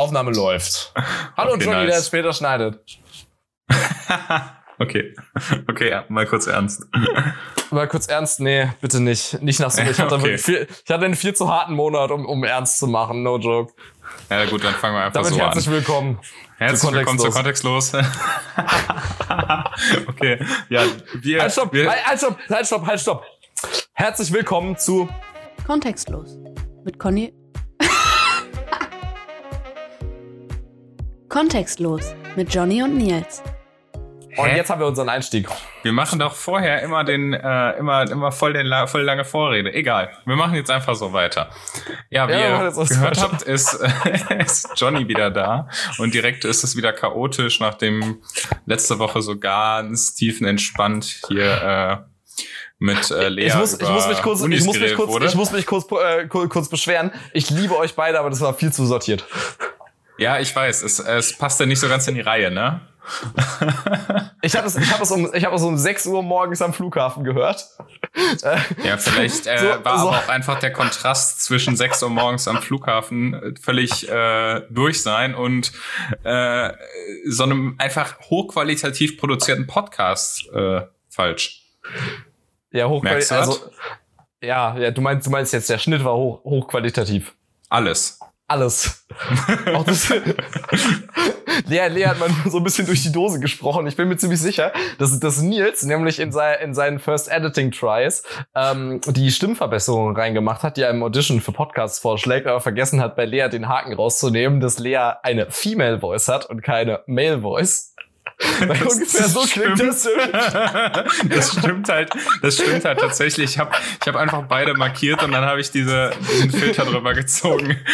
Aufnahme läuft. Hallo Okay, Johnny, nice. der es später schneidet. okay. Okay, ja, mal kurz ernst. Mal kurz ernst, nee, bitte nicht. Nicht nach so. Ich hatte, Okay. viel, ich hatte einen viel zu harten Monat, um, um ernst zu machen, no joke. Ja gut, dann fangen wir einfach Damit so herzlich an. willkommen. Herzlich willkommen zu Kontextlos. Kontextlos. okay, ja, wir, Halt, stopp, wir halt, halt, stopp, halt, stopp, halt, stopp. Herzlich willkommen zu Kontextlos. Mit Conny. Kontextlos. Mit Johnny und Nils. Und Hä? jetzt haben wir unseren Einstieg. Wir machen doch vorher immer den, äh, immer, immer voll den, voll lange Vorrede. Egal. Wir machen jetzt einfach so weiter. Ja, wie Ja, wir ihr gehört weiter. habt, ist, äh, ist Johnny wieder da. Und direkt ist es wieder chaotisch, nachdem letzte Woche so ganz tiefenentspannt hier, äh, mit äh, Lea ich muss, ich muss mich kurz, Unis ich muss mich kurz, wurde. ich muss mich kurz, äh, kurz, kurz beschweren. Ich liebe euch beide, aber das war viel zu sortiert. Ja, ich weiß. Es, es passt ja nicht so ganz in die Reihe, ne? Ich habe es, ich habe es um, ich habe es um 6 Uhr morgens am Flughafen gehört. Ja, vielleicht äh, So- war so. aber auch einfach der Kontrast zwischen 6 Uhr morgens am Flughafen äh, völlig äh, durch sein und äh, so einem einfach hochqualitativ produzierten Podcast äh, falsch. ja, hochqualitativ. Also, ja, ja, du meinst, du meinst jetzt, der Schnitt war hoch, hochqualitativ. Alles. Alles. Auch das, Lea, Lea hat mal so ein bisschen durch die Dose gesprochen. Ich bin mir ziemlich sicher, dass, dass Nils nämlich in, sei, in seinen First Editing Tries ähm, die Stimmverbesserung reingemacht hat, die er im Audition für Podcasts vorschlägt, aber vergessen hat, bei Lea den Haken rauszunehmen, dass Lea eine Female Voice hat und keine Male Voice. Weil Das ungefähr so klingt stimmt. das. nämlich. das stimmt halt, das stimmt halt tatsächlich. Ich habe ich hab einfach beide markiert und dann habe ich diese, diesen Filter drüber gezogen.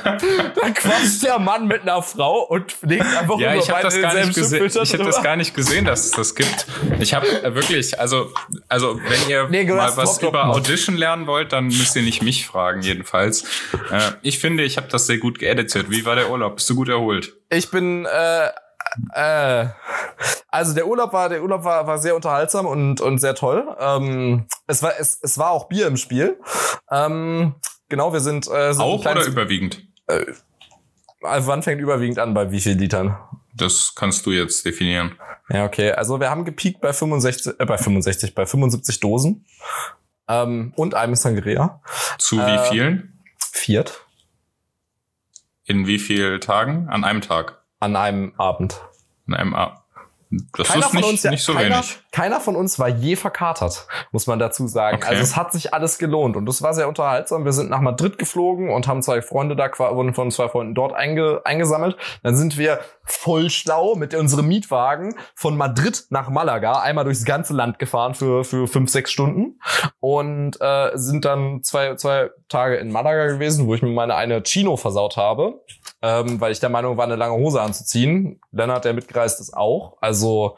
Da quatscht der Mann mit einer Frau und legt einfach Ja, über ich beide das gar nicht gesehen. Ich habe das gar nicht gesehen, dass es das gibt. Ich habe äh, wirklich, also, also wenn ihr Nee, mal was top, über. Audition lernen wollt, dann müsst ihr nicht mich fragen jedenfalls. Äh, ich finde, ich habe das sehr gut geeditet. Wie war der Urlaub? Bist du gut erholt? Ich bin äh, äh, also der Urlaub war der Urlaub war, war sehr unterhaltsam und und sehr toll. Ähm, es war es, es war auch Bier im Spiel. Ähm, genau, wir sind, äh, sind Auch oder überwiegend? also wann fängt überwiegend an bei wie viel Litern? Das kannst du jetzt definieren. Ja, okay. Also wir haben gepiekt bei 65 äh, bei 65 bei 75 Dosen. Ähm, und einem Sangria. Zu Äh, wie vielen? Viert In wie vielen Tagen? An einem Tag. An einem Abend. An einem Abend. Das Keiner ist von nicht, uns, ja, nicht so keiner, wenig. keiner von uns war je verkatert, muss man dazu sagen. Okay. Also es hat sich alles gelohnt und es war sehr unterhaltsam. Wir sind nach Madrid geflogen und haben zwei Freunde da, wurden von zwei Freunden dort einge, eingesammelt. Dann sind wir voll schlau mit unserem Mietwagen von Madrid nach Malaga einmal durchs ganze Land gefahren für, für fünf, sechs Stunden und äh, sind dann zwei, zwei Tage in Malaga gewesen, wo ich mir meine eine Chino versaut habe, ähm, weil ich der Meinung war, eine lange Hose anzuziehen. Lennart, der mitgereist ist, auch. Also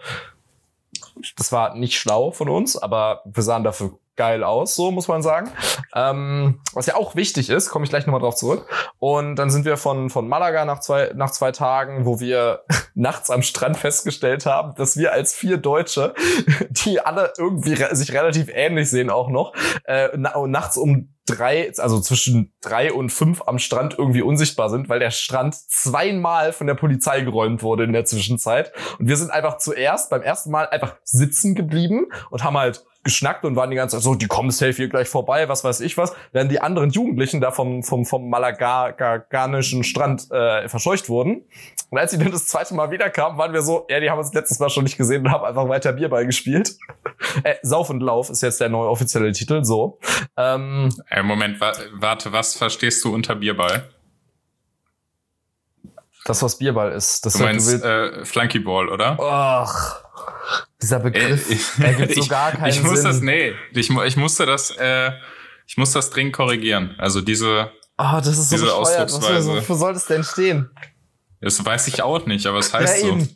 das war nicht schlau von uns, aber wir sahen dafür geil aus, so muss man sagen. Ähm, was ja auch wichtig ist, komme ich gleich nochmal drauf zurück. Und dann sind wir von, von Malaga nach zwei, nach zwei Tagen, wo wir nachts am Strand festgestellt haben, dass wir als vier Deutsche, die alle irgendwie re sich relativ ähnlich sehen auch noch, äh, na nachts um drei, also zwischen drei und fünf am Strand irgendwie unsichtbar sind, weil der Strand zweimal von der Polizei geräumt wurde in der Zwischenzeit. Und wir sind einfach zuerst beim ersten Mal einfach sitzen geblieben und haben halt geschnackt und waren die ganze Zeit so, die kommen safe hier gleich vorbei, was weiß ich was, während die anderen Jugendlichen da vom, vom, vom malaganischen Strand äh, verscheucht wurden. Und als sie dann das zweite Mal wiederkamen, waren wir so, ja, die haben uns letztes Mal schon nicht gesehen und haben einfach weiter Bierball gespielt. äh, Sauf und Lauf ist jetzt der neue offizielle Titel, so. Ähm, Äh, Moment, wa warte, was verstehst du unter Bierball? das, was Bierball ist. Das Du meinst äh, Flunkyball, oder? Ach, dieser Begriff Äh, ergibt so gar keinen ich muss Sinn. das, nee, ich, ich musste das, äh, ich muss das dringend korrigieren. Also diese, Oh, das ist so Diese bescheuert. Was Ausdrucksweise. wofür soll das denn stehen? das weiß ich auch nicht, aber es heißt ja, so. eben.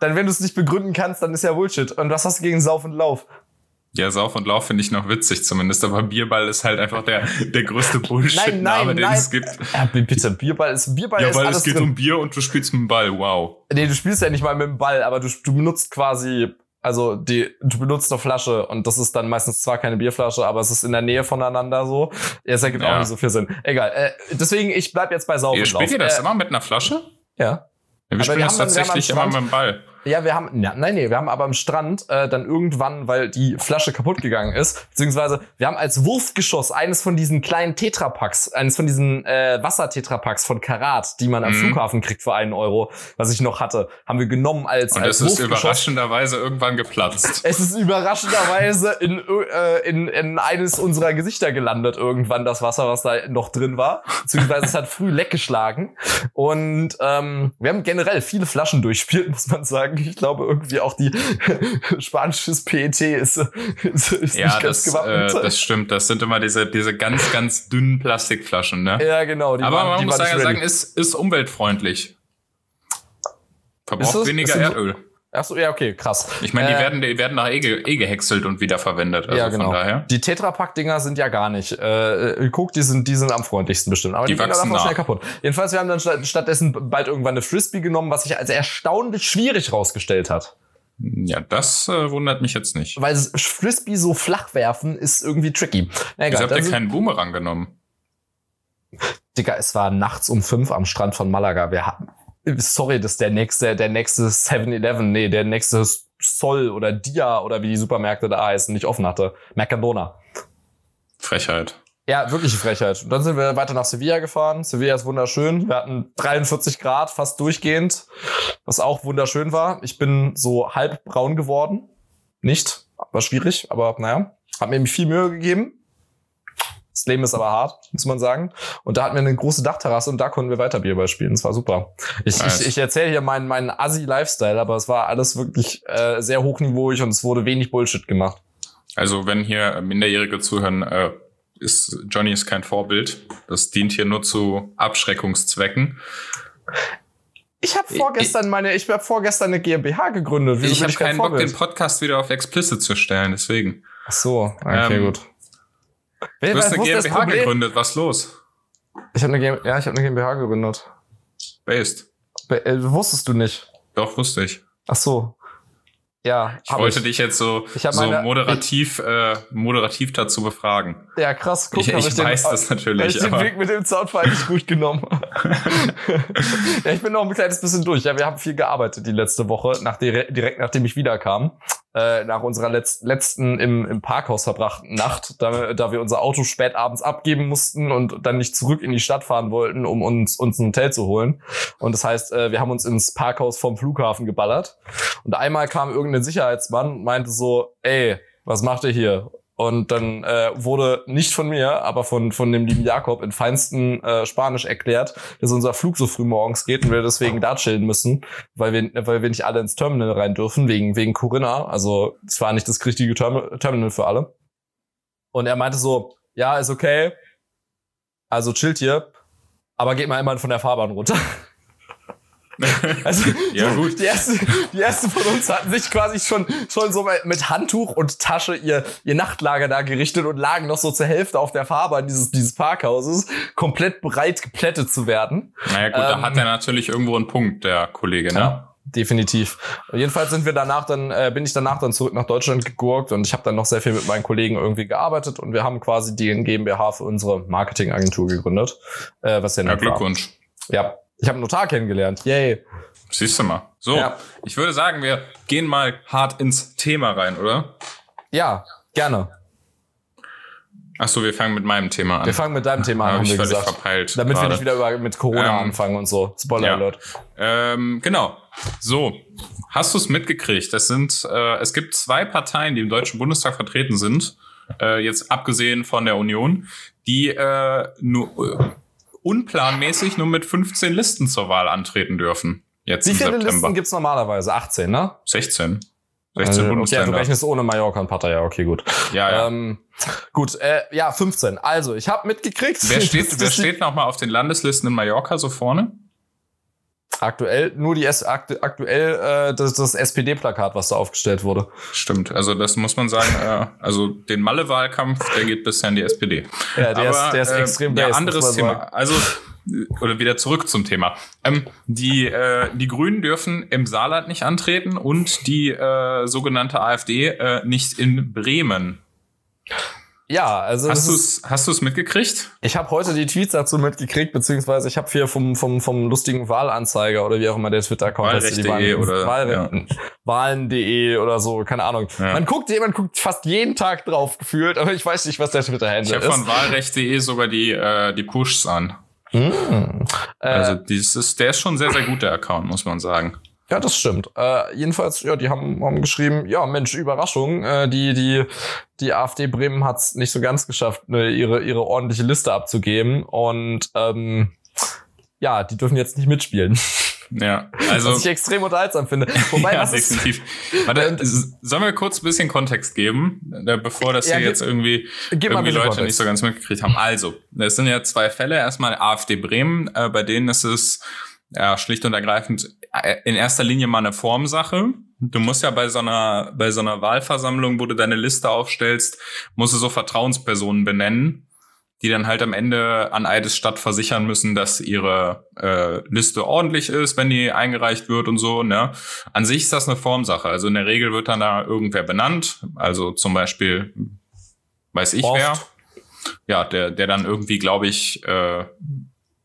Dann, wenn du es nicht begründen kannst, dann ist ja Bullshit. Und was hast du gegen Sauf und Lauf? Ja, Sauf und Lauf finde ich noch witzig zumindest, aber Bierball ist halt einfach der, der größte Nein, Bullshit-Name, nein, den nein. es gibt. Ja, bitte, Bierball ist, Bierball Ja, ist weil alles es geht drin. um Bier und du spielst mit dem Ball, wow. Nee, du spielst ja nicht mal mit dem Ball, aber du, du benutzt quasi Also die, du benutzt eine Flasche und das ist dann meistens zwar keine Bierflasche, aber es ist in der Nähe voneinander so. Ja, es ergibt Ja. auch nicht so viel Sinn. Egal. Äh, deswegen, ich bleib jetzt bei Saufen. Ihr spielt ihr das äh, immer mit einer Flasche? Ja. Wir Aber spielen wir das tatsächlich am immer mit dem Ball. Ja, wir haben, ja, nein, nee, wir haben aber am Strand äh, dann irgendwann, weil die Flasche kaputt gegangen ist, beziehungsweise wir haben als Wurfgeschoss eines von diesen kleinen Tetrapacks, eines von diesen äh, Wassertetrapacks von Karat, die man am Mhm. Flughafen kriegt für einen Euro, was ich noch hatte, haben wir genommen als, Und als es ist überraschenderweise irgendwann geplatzt. Es ist überraschenderweise in, äh, in, in eines unserer Gesichter gelandet, irgendwann das Wasser, was da noch drin war. Beziehungsweise es hat früh leckgeschlagen. Und ähm, wir haben generell viele Flaschen durchspielt, muss man sagen. Ich glaube irgendwie auch die spanisches PET ist, ist, ist Ja, nicht ganz das, äh, gewappnet. das stimmt. Das sind immer diese, diese ganz, ganz dünnen Plastikflaschen, ne? ja, genau. Aber waren, man muss sagen, sagen ist, ist umweltfreundlich. Ist Verbraucht weniger Ist es- Erdöl. Ach so, ja, okay, krass. Ich meine, die Äh, werden, die werden nach eh, eh gehäckselt und wiederverwendet. Also ja, genau. von daher. Die Tetrapack-Dinger sind ja gar nicht. Äh, guck, die sind, die sind am freundlichsten bestimmt. Aber Die die, wachsen nach. schnell kaputt. Jedenfalls, wir haben dann statt- stattdessen bald irgendwann eine Frisbee genommen, was sich als erstaunlich schwierig rausgestellt hat. Ja, das äh, wundert mich jetzt nicht. Weil Frisbee so flach werfen ist irgendwie tricky. Na Wieso egal, habt ihr keinen Boomerang genommen? Digga, es war nachts um fünf am Strand von Malaga. Wir hatten, sorry, das ist der nächste, der nächste 7-Eleven, nee, der nächste Sol oder Dia oder wie die Supermärkte da heißen, nicht offen hatte. Mercadona. Frechheit. Ja, wirkliche Frechheit. Und dann sind wir weiter nach Sevilla gefahren. Sevilla ist wunderschön. Wir hatten 43 Grad, fast durchgehend, was auch wunderschön war. Ich bin so halb braun geworden. Nicht, war schwierig, aber naja, hat mir viel Mühe gegeben. Das Leben ist aber hart, muss man sagen. Und da hatten wir eine große Dachterrasse und da konnten wir weiter Bierball spielen. Das war super. Ich, Nice. ich, ich erzähle hier meinen, meinen Assi-Lifestyle, aber es war alles wirklich äh, sehr hochniveauig und es wurde wenig Bullshit gemacht. Also, wenn hier Minderjährige zuhören, äh, ist Johnny ist kein Vorbild. Das dient hier nur zu Abschreckungszwecken. Ich habe vorgestern meine, ich habe vorgestern eine GmbH gegründet. Wieso ich habe kein keinen Bock, den Podcast wieder auf explicit zu stellen, deswegen. Ach so, okay, Ähm, gut. Wer, Du hast eine ist GmbH gegründet, was los? Ich habe eine GmbH, ja, ich habe eine GmbH gegründet. Based. Be äh, wusstest du nicht? Doch, wusste ich. Ach so. Ja, Ich hab wollte dich jetzt so, Ich hab so meine- moderativ, äh, moderativ dazu befragen. Ja, krass. Guck, ich hab ich den- weiß das hab natürlich, ich den Weg mit dem Soundfall nicht gut genommen. ja, ich bin noch ein kleines bisschen durch. Ja, wir haben viel gearbeitet die letzte Woche, nach dire direkt nachdem ich wiederkam. Äh, nach unserer letz letzten im, im Parkhaus verbrachten Nacht, da, da wir unser Auto spät abends abgeben mussten und dann nicht zurück in die Stadt fahren wollten, um uns, uns ein Hotel zu holen. Und das heißt, äh, wir haben uns ins Parkhaus vom Flughafen geballert. Und einmal kam irgendein Sicherheitsmann und meinte so, ey, was macht ihr hier? Und dann äh, wurde nicht von mir, aber von, von dem lieben Jakob in feinsten äh, Spanisch erklärt, dass unser Flug so früh morgens geht und wir deswegen da chillen müssen, weil wir, weil wir nicht alle ins Terminal rein dürfen, wegen, wegen Corinna. Also es war nicht das richtige Term Terminal für alle. Und er meinte so, ja, ist okay. Also chillt hier, aber geht mal immerhin von der Fahrbahn runter. Also, Ja, gut. Die erste, die erste von uns hatten sich quasi schon, schon so mit Handtuch und Tasche ihr, ihr Nachtlager da gerichtet und lagen noch so zur Hälfte auf der Fahrbahn dieses, dieses Parkhauses, komplett bereit geplättet zu werden. naja gut, Ähm, da hat er natürlich irgendwo einen Punkt, der Kollege, ne? Ja, definitiv. Jedenfalls sind wir danach dann, äh, bin ich danach dann zurück nach Deutschland gegurkt und ich habe dann noch sehr viel mit meinen Kollegen irgendwie gearbeitet und wir haben quasi die GmbH für unsere Marketingagentur gegründet, äh, was ja Ja, nett war. Glückwunsch. Ja, ich habe einen Notar kennengelernt. Yay. Siehst du mal. So, Ja. ich würde sagen, wir gehen mal hart ins Thema rein, oder? Ja, gerne. Ach so, wir fangen mit meinem Thema an. Wir fangen mit deinem Thema an, Hab haben ich wir gesagt. verpeilt. Damit wir gerade. nicht wieder über, mit Corona Ähm, anfangen und so. Spoiler ja. Alert. Ähm, genau. So, hast du es mitgekriegt? Es sind, äh, es gibt zwei Parteien, die im Deutschen Bundestag vertreten sind, äh, jetzt abgesehen von der Union, die äh, nur äh, unplanmäßig nur mit 15 Listen zur Wahl antreten dürfen. Jetzt Wie im viele September. Listen gibt's normalerweise? 18, ne? 16. 16 Äh, okay, du Bundesländer. rechnest ohne Mallorca und Pattaya. Okay, gut. ja, ja. Ähm, gut, äh, ja, 15. Also, ich habe mitgekriegt. wer steht, wer steht noch mal auf den Landeslisten in Mallorca so vorne? Aktuell nur die S aktu aktuell äh, das, das SPD-Plakat, was da aufgestellt wurde. Stimmt, also das muss man sagen. Äh, also den Malle-Wahlkampf, der geht bisher in die SPD. Ja, der ist, der ist extrem äh, ja, base, anderes Thema. sagen. Also oder wieder zurück zum Thema. Ähm, die äh, die Grünen dürfen im Saarland nicht antreten und die äh, sogenannte AfD äh, nicht in Bremen. Ja, also Hast du es hast du's mitgekriegt? ich habe heute die Tweets dazu mitgekriegt, beziehungsweise ich habe hier vom, vom, vom lustigen Wahlanzeiger oder wie auch immer der Twitter-Account heißt. die Wahlrecht.de oder- Wahlre Wahlen.de oder so, keine Ahnung. Ja. Man guckt, man guckt fast jeden Tag drauf gefühlt, aber ich weiß nicht, was der Ich Twitter-Handle habe ist. von Wahlrecht.de sogar die äh, die Pushs an. Äh, Also dieses, der ist schon sehr sehr gut der Account, muss man sagen. Ja, das stimmt. Äh, jedenfalls, ja, die haben, haben geschrieben, ja, Mensch, Überraschung, äh, die, die, die AfD Bremen hat's nicht so ganz geschafft, ne, ihre, ihre ordentliche Liste abzugeben. Und ähm, ja, die dürfen jetzt nicht mitspielen. Ja, also was ich extrem unterhaltsam finde. Wobei, ja, was definitiv. Warte, sollen wir kurz ein bisschen Kontext geben, bevor das Ja, hier jetzt irgendwie, irgendwie Leute Kontext. nicht so ganz mitgekriegt haben. Also, es sind ja zwei Fälle. Erstmal AfD Bremen, äh, bei denen ist es ja schlicht und ergreifend äh, in erster Linie mal eine Formsache. Du musst ja bei so einer, bei so einer Wahlversammlung, wo du deine Liste aufstellst, musst du so Vertrauenspersonen benennen, die dann halt am Ende an Eidesstadt versichern müssen, dass ihre äh, Liste ordentlich ist, wenn die eingereicht wird und so. Ne? An sich ist das eine Formsache. Also in der Regel wird dann da irgendwer benannt. Also zum Beispiel, weiß ich Horst. wer. Ja, der, der dann irgendwie, glaube ich, äh,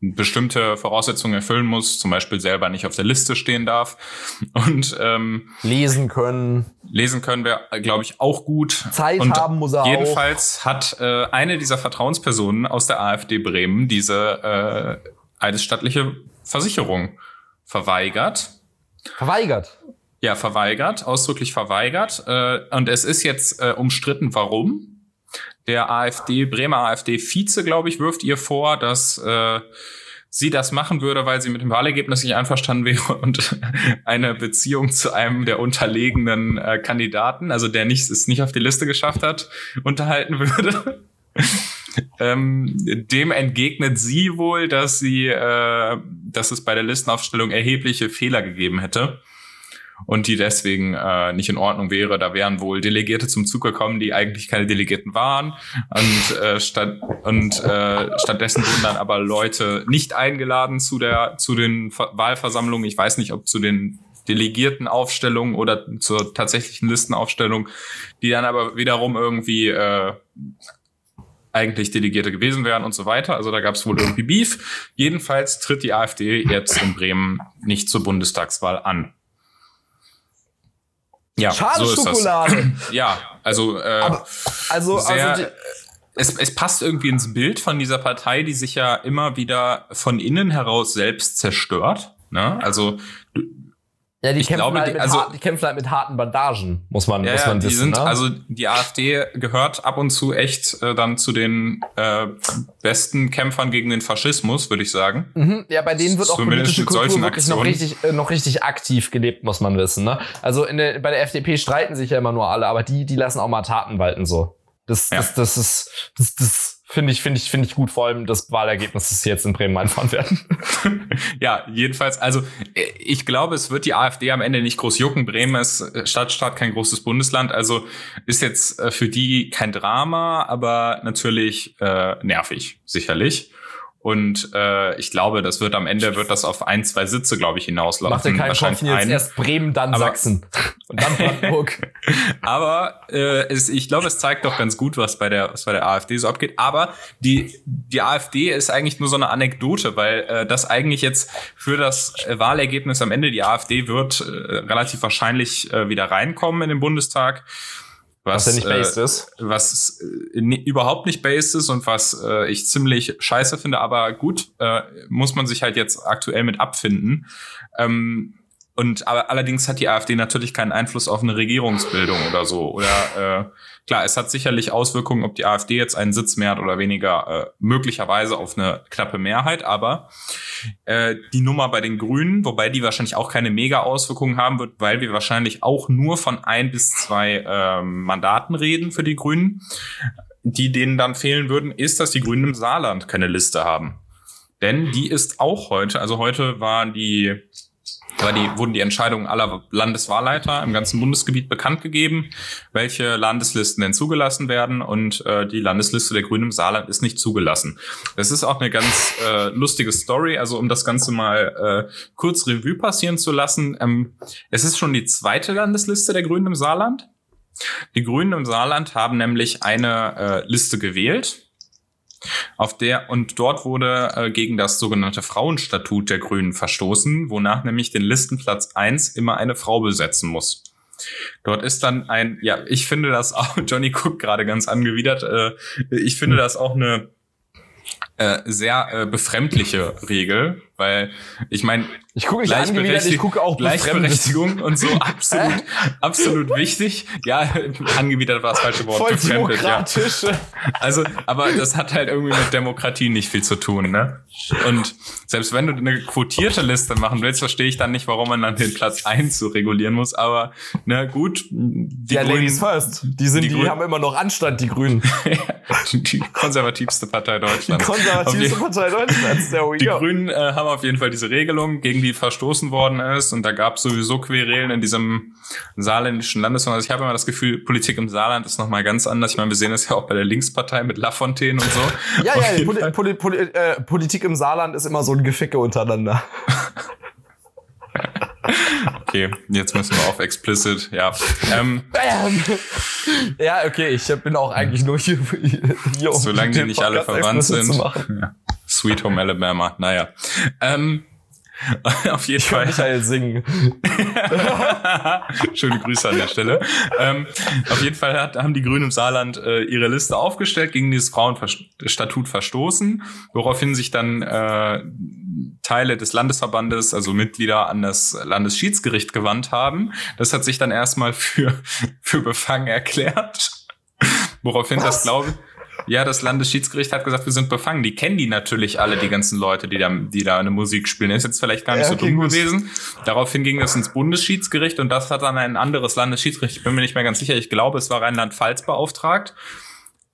bestimmte Voraussetzungen erfüllen muss, zum Beispiel selber nicht auf der Liste stehen darf. Und ähm, lesen können, lesen können wir, glaube ich, auch gut. Zeit Und haben muss er auch. Jedenfalls hat äh, eine dieser Vertrauenspersonen aus der AfD Bremen diese äh, eidesstattliche Versicherung verweigert. Verweigert. Ja, verweigert, ausdrücklich verweigert. Äh, und es ist jetzt äh, umstritten, warum. Der AfD, Bremer AfD-Vize, glaube ich, wirft ihr vor, dass äh, sie das machen würde, weil sie mit dem Wahlergebnis nicht einverstanden wäre und eine Beziehung zu einem der unterlegenen äh, Kandidaten, also der nicht, es nicht auf die Liste geschafft hat, unterhalten würde. ähm, dem entgegnet sie wohl, dass sie, äh, dass es bei der Listenaufstellung erhebliche Fehler gegeben hätte und die deswegen äh, nicht in Ordnung wäre. Da wären wohl Delegierte zum Zug gekommen, die eigentlich keine Delegierten waren. Und, äh, statt, und äh, stattdessen wurden dann aber Leute nicht eingeladen zu der zu den Ver Wahlversammlungen. Ich weiß nicht, ob zu den Delegiertenaufstellungen oder zur tatsächlichen Listenaufstellung, die dann aber wiederum irgendwie äh, eigentlich Delegierte gewesen wären und so weiter. Also da gab es wohl irgendwie Beef. Jedenfalls tritt die AfD jetzt in Bremen nicht zur Bundestagswahl an. Ja, Schade so. Schokolade. Ja, also, äh, Aber, also, sehr, also die, es, es passt irgendwie ins Bild von dieser Partei, die sich ja immer wieder von innen heraus selbst zerstört. Ne? Also du- ja, die, ich kämpfen glaube, halt die- mit also- harten, die kämpfen halt mit harten Bandagen, muss man, ja, muss man die wissen. sind ne? also die AfD gehört ab und zu echt äh, dann zu den äh, besten Kämpfern gegen den Faschismus, würde ich sagen. Mhm, ja, bei denen wird auch Zumindest politische Kultur wirklich noch Aktionen. richtig, äh, noch richtig aktiv gelebt, muss man wissen. Ne? Also in der, bei der FDP streiten sich ja immer nur alle, aber die, die lassen auch mal Taten walten so. Das, Ja. das, das ist, das, das finde ich, finde ich, finde ich gut, vor allem das Wahlergebnis, das sie jetzt in Bremen einfahren werden. Ja, jedenfalls, also äh, ich glaube, es wird die AfD am Ende nicht groß jucken. Bremen ist äh, Stadtstaat, kein großes Bundesland, also ist jetzt äh, für die kein Drama, aber natürlich äh, nervig, sicherlich. Und äh, ich glaube, das wird am Ende wird das auf ein, zwei Sitze, glaube ich, hinauslaufen. Macht dir keinen Kopf, jetzt erst Bremen, dann Aber- Sachsen. Und dann Brandenburg. Aber äh, es, ich glaube, es zeigt doch ganz gut, was bei der was bei der AfD so abgeht. Aber die die AfD ist eigentlich nur so eine Anekdote, weil äh, das eigentlich jetzt für das Wahlergebnis am Ende die AfD wird äh, relativ wahrscheinlich äh, wieder reinkommen in den Bundestag. Was ja nicht äh, based ist. was äh, überhaupt nicht based ist und was äh, ich ziemlich scheiße finde, aber gut, äh, muss man sich halt jetzt aktuell mit abfinden. Ähm, und aber allerdings hat die AfD natürlich keinen Einfluss auf eine Regierungsbildung oder so. Oder äh, klar, es hat sicherlich Auswirkungen, ob die AfD jetzt einen Sitz mehr hat oder weniger, äh, möglicherweise auf eine knappe Mehrheit, aber äh, die Nummer bei den Grünen, wobei die wahrscheinlich auch keine Mega-Auswirkungen haben wird, weil wir wahrscheinlich auch nur von ein bis zwei ähm, Mandaten reden für die Grünen, die denen dann fehlen würden, ist, dass die Grünen im Saarland keine Liste haben. denn die ist auch heute, also heute war die war die, wurden die Entscheidungen aller Landeswahlleiter im ganzen Bundesgebiet bekannt gegeben, welche Landeslisten denn zugelassen werden und äh, die Landesliste der Grünen im Saarland ist nicht zugelassen. Das ist auch eine ganz äh, lustige Story, also um das Ganze mal äh, kurz Revue passieren zu lassen. Ähm, es ist schon die zweite Landesliste der Grünen im Saarland. Die Grünen im Saarland haben nämlich eine äh, Liste gewählt, auf der und dort wurde äh, gegen das sogenannte Frauenstatut der Grünen verstoßen, wonach nämlich den Listenplatz eins immer eine Frau besetzen muss. Dort ist dann ein, ja, ich finde das auch, Johnny guckt gerade ganz angewidert, äh, ich finde das auch eine äh, sehr äh, befremdliche Regel, weil ich meine, ich gucke angewidert, ich gucke auch Gleichberechtigung und so absolut, absolut wichtig. Ja, angewidert war das falsche Wort. Voll demokratisch. Ja. Also, aber das hat halt irgendwie mit Demokratie nicht viel zu tun, ne? Und selbst wenn du eine quotierte Liste machen willst, verstehe ich dann nicht, warum man dann den Platz eins so regulieren muss. Aber na gut, die ja, Grünen, Ladies first. Die sind, die, die haben immer noch Anstand, die Grünen. die konservativste Partei Deutschlands. Die konservativste Partei Deutschlands. Die Grünen äh, haben auf jeden Fall diese Regelung, gegen die verstoßen worden ist. Und da gab es sowieso Querelen in diesem saarländischen Landesverband. Also ich habe immer das Gefühl, Politik im Saarland ist nochmal ganz anders. Ich meine, wir sehen das ja auch bei der Linkspartei mit Lafontaine und so. ja, ja, Poli Poli Poli äh, Politik im Saarland ist immer so ein Geficke untereinander. Okay, jetzt müssen wir auf explicit, ja. Ähm, ja, okay, ich bin auch eigentlich nur hier, hier um Solange die nicht alle verwandt sind. Ja. Sweet Home Alabama, naja. Ähm, auf jeden ich Fall. Michael singen. Schöne Grüße an der Stelle. Ähm, auf jeden Fall hat, haben die Grünen im Saarland äh, ihre Liste aufgestellt, gegen dieses Frauenstatut verstoßen, woraufhin sich dann äh, Teile des Landesverbandes, also Mitglieder an das Landesschiedsgericht gewandt haben. Das hat sich dann erstmal für, für befangen erklärt. Woraufhin Was? das, glaube ich, ja, das Landesschiedsgericht hat gesagt, wir sind befangen. Die kennen die natürlich alle, die ganzen Leute, die da, die da eine Musik spielen. ist jetzt vielleicht gar nicht ja, okay, so dumm gut. gewesen. Daraufhin ging das ins Bundesschiedsgericht und das hat dann ein anderes Landesschiedsgericht, ich bin mir nicht mehr ganz sicher, ich glaube, es war Rheinland-Pfalz beauftragt